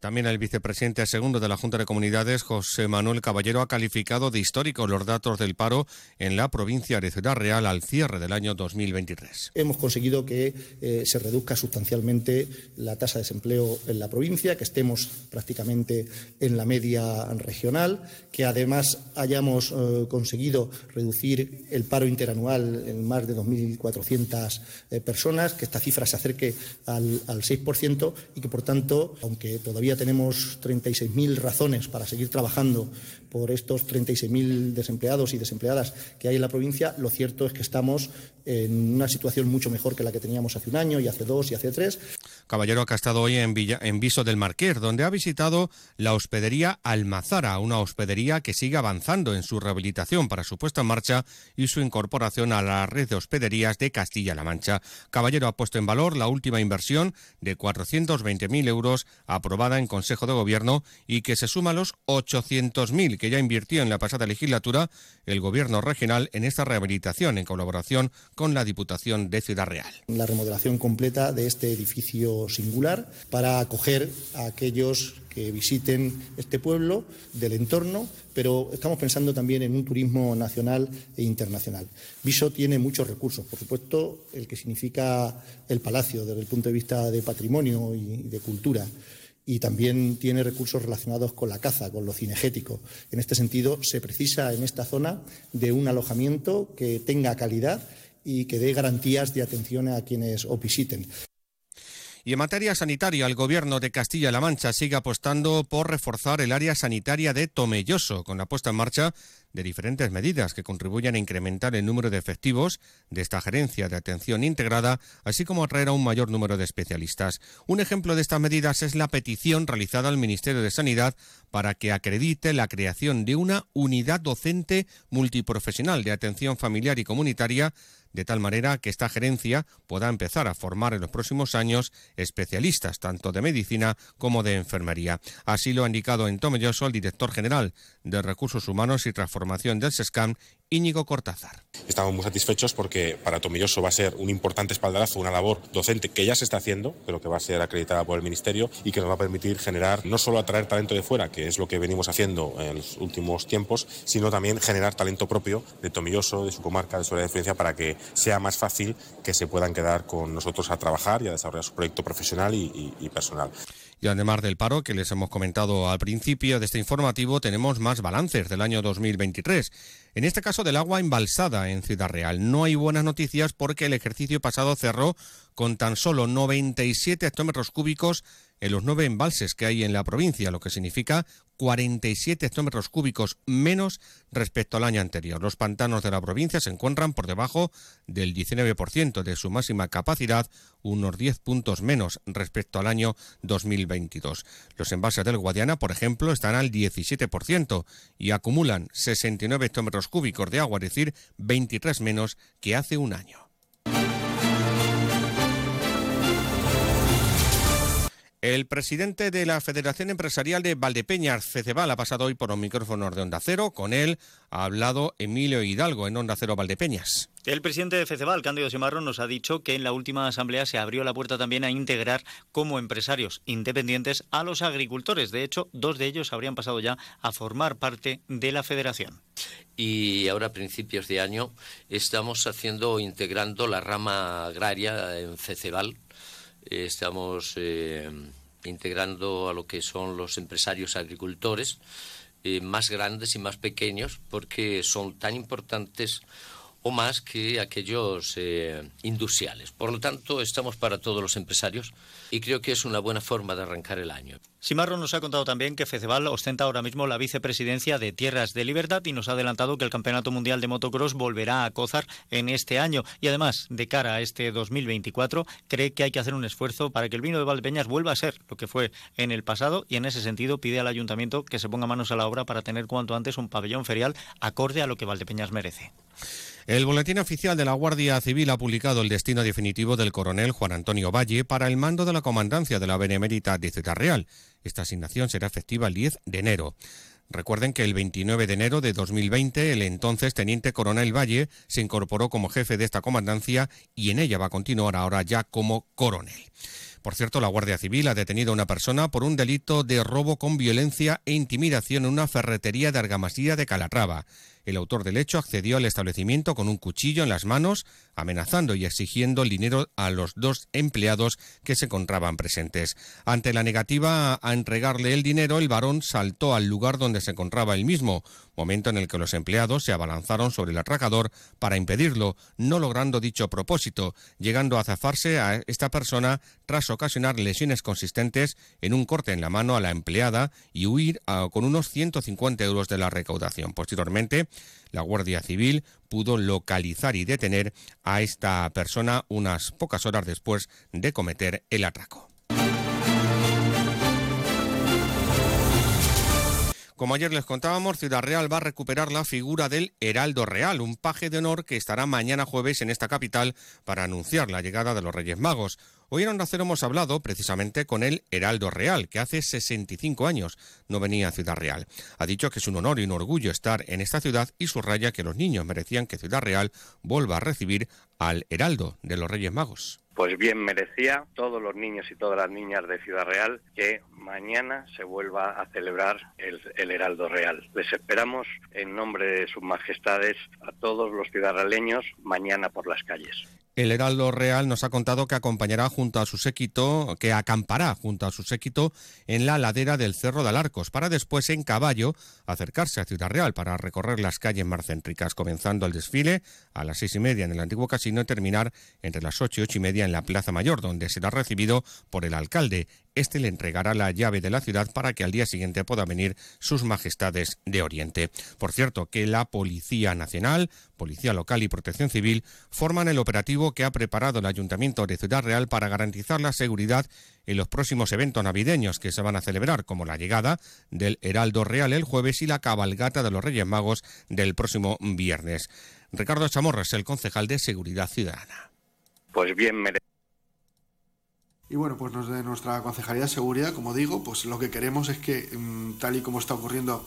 también el vicepresidente segundo de la Junta de Comunidades, José Manuel Caballero, ha calificado de históricos los datos del paro en la provincia de Ciudad Real al cierre del año 2023. Hemos conseguido que eh, se reduzca sustancialmente la tasa de desempleo en la provincia, que estemos prácticamente en la media regional, que además hayamos eh, conseguido reducir el paro interanual en más de 2.400 eh, personas, que esta cifra se acerque al, al 6% y que, por tanto, aunque todavía tenemos 36.000 razones para seguir trabajando por estos 36.000 desempleados y desempleadas que hay en la provincia, lo cierto es que estamos en una situación mucho mejor que la que teníamos hace un año y hace dos y hace tres. Caballero ha estado hoy en, Villa, en Viso del Marqués, donde ha visitado la hospedería Almazara, una hospedería que sigue avanzando en su rehabilitación para su puesta en marcha y su incorporación a la red de hospederías de Castilla-La Mancha. Caballero ha puesto en valor la última inversión de 420.000 euros aprobada en Consejo de Gobierno y que se suma a los 800.000 que ya invirtió en la pasada legislatura el Gobierno regional en esta rehabilitación en colaboración con la Diputación de Ciudad Real. La remodelación completa de este edificio singular para acoger a aquellos que visiten este pueblo del entorno, pero estamos pensando también en un turismo nacional e internacional. Viso tiene muchos recursos, por supuesto, el que significa el palacio desde el punto de vista de patrimonio y de cultura y también tiene recursos relacionados con la caza, con lo cinegético. En este sentido, se precisa en esta zona de un alojamiento que tenga calidad y que dé garantías de atención a quienes os visiten. Y en materia sanitaria, el Gobierno de Castilla-La Mancha sigue apostando por reforzar el área sanitaria de Tomelloso, con la puesta en marcha de diferentes medidas que contribuyan a incrementar el número de efectivos de esta gerencia de atención integrada, así como atraer a un mayor número de especialistas. Un ejemplo de estas medidas es la petición realizada al Ministerio de Sanidad para que acredite la creación de una unidad docente multiprofesional de atención familiar y comunitaria de tal manera que esta gerencia pueda empezar a formar en los próximos años especialistas tanto de medicina como de enfermería. Así lo ha indicado en Tomelloso el director general de Recursos Humanos y Transformación del SESCAM, Íñigo Cortázar. Estamos muy satisfechos porque para Tomilloso va a ser un importante espaldarazo, una labor docente que ya se está haciendo, pero que va a ser acreditada por el Ministerio y que nos va a permitir generar, no solo atraer talento de fuera, que es lo que venimos haciendo en los últimos tiempos, sino también generar talento propio de Tomilloso, de su comarca, de su área de influencia, para que sea más fácil que se puedan quedar con nosotros a trabajar y a desarrollar su proyecto profesional y, y personal. Y además del paro que les hemos comentado al principio de este informativo, tenemos más balances del año 2023. En este caso del agua embalsada en Ciudad Real. No hay buenas noticias porque el ejercicio pasado cerró con tan solo 97 hectómetros cúbicos en los nueve embalses que hay en la provincia, lo que significa 47 hectómetros cúbicos menos respecto al año anterior. Los pantanos de la provincia se encuentran por debajo del 19% de su máxima capacidad, unos 10 puntos menos respecto al año 2022. Los embalses del Guadiana, por ejemplo, están al 17% y acumulan 69 hectómetros cúbicos de agua, es decir, 23 menos que hace un año. El presidente de la Federación Empresarial de Valdepeñas, Feceval, ha pasado hoy por los micrófonos de Onda Cero. Con él ha hablado Emilio Hidalgo en Onda Cero Valdepeñas. El presidente de Feceval, Cándido Simarro, nos ha dicho que en la última asamblea se abrió la puerta también a integrar como empresarios independientes a los agricultores. De hecho, dos de ellos habrían pasado ya a formar parte de la federación. Y ahora, a principios de año, estamos haciendo, integrando la rama agraria en Feceval estamos eh, integrando a lo que son los empresarios agricultores, eh, más grandes y más pequeños, porque son tan importantes o más que aquellos eh, industriales. Por lo tanto, estamos para todos los empresarios y creo que es una buena forma de arrancar el año. Simarro nos ha contado también que Feceval ostenta ahora mismo la vicepresidencia de Tierras de Libertad y nos ha adelantado que el Campeonato Mundial de Motocross volverá a Cozar en este año. Y además, de cara a este 2024, cree que hay que hacer un esfuerzo para que el vino de Valdepeñas vuelva a ser lo que fue en el pasado y en ese sentido pide al ayuntamiento que se ponga manos a la obra para tener cuanto antes un pabellón ferial acorde a lo que Valdepeñas merece. El Boletín Oficial de la Guardia Civil ha publicado el destino definitivo del coronel Juan Antonio Valle para el mando de la comandancia de la Benemérita de Ciudad Real. Esta asignación será efectiva el 10 de enero. Recuerden que el 29 de enero de 2020 el entonces teniente coronel Valle se incorporó como jefe de esta comandancia y en ella va a continuar ahora ya como coronel. Por cierto, la Guardia Civil ha detenido a una persona por un delito de robo con violencia e intimidación en una ferretería de Argamasía de Calatrava. El autor del hecho accedió al establecimiento con un cuchillo en las manos, amenazando y exigiendo el dinero a los dos empleados que se encontraban presentes. Ante la negativa a entregarle el dinero, el varón saltó al lugar donde se encontraba él mismo, momento en el que los empleados se abalanzaron sobre el atracador para impedirlo, no logrando dicho propósito, llegando a zafarse a esta persona tras ocasionar lesiones consistentes en un corte en la mano a la empleada y huir con unos 150 euros de la recaudación. Posteriormente, la Guardia Civil pudo localizar y detener a esta persona unas pocas horas después de cometer el atraco. Como ayer les contábamos, Ciudad Real va a recuperar la figura del Heraldo Real, un paje de honor que estará mañana jueves en esta capital para anunciar la llegada de los Reyes Magos. Hoy en Onda Cero hemos hablado precisamente con el Heraldo Real, que hace 65 años no venía a Ciudad Real. Ha dicho que es un honor y un orgullo estar en esta ciudad y subraya que los niños merecían que Ciudad Real vuelva a recibir al Heraldo de los Reyes Magos pues bien merecía todos los niños y todas las niñas de Ciudad Real que mañana se vuelva a celebrar el, el, Heraldo Real. Les esperamos en nombre de sus majestades a todos los ciudadaneños mañana por las calles. El Heraldo Real nos ha contado que acompañará junto a su séquito, que acampará junto a su séquito en la ladera del Cerro de Alarcos, para después en caballo acercarse a Ciudad Real para recorrer las calles más céntricas, comenzando el desfile a las seis y media en el antiguo casino y terminar entre las ocho y ocho y media en la Plaza Mayor, donde será recibido por el alcalde. Este le entregará la llave de la ciudad para que al día siguiente pueda venir sus majestades de Oriente. Por cierto, que la Policía Nacional, Policía Local y Protección Civil forman el operativo que ha preparado el Ayuntamiento de Ciudad Real para garantizar la seguridad en los próximos eventos navideños que se van a celebrar, como la llegada del Heraldo Real el jueves y la cabalgata de los Reyes Magos del próximo viernes. Ricardo Chamorras, el concejal de Seguridad Ciudadana. Pues bien, y bueno, pues de nuestra Concejalía de Seguridad, como digo, pues lo que queremos es que, mm, tal y como está ocurriendo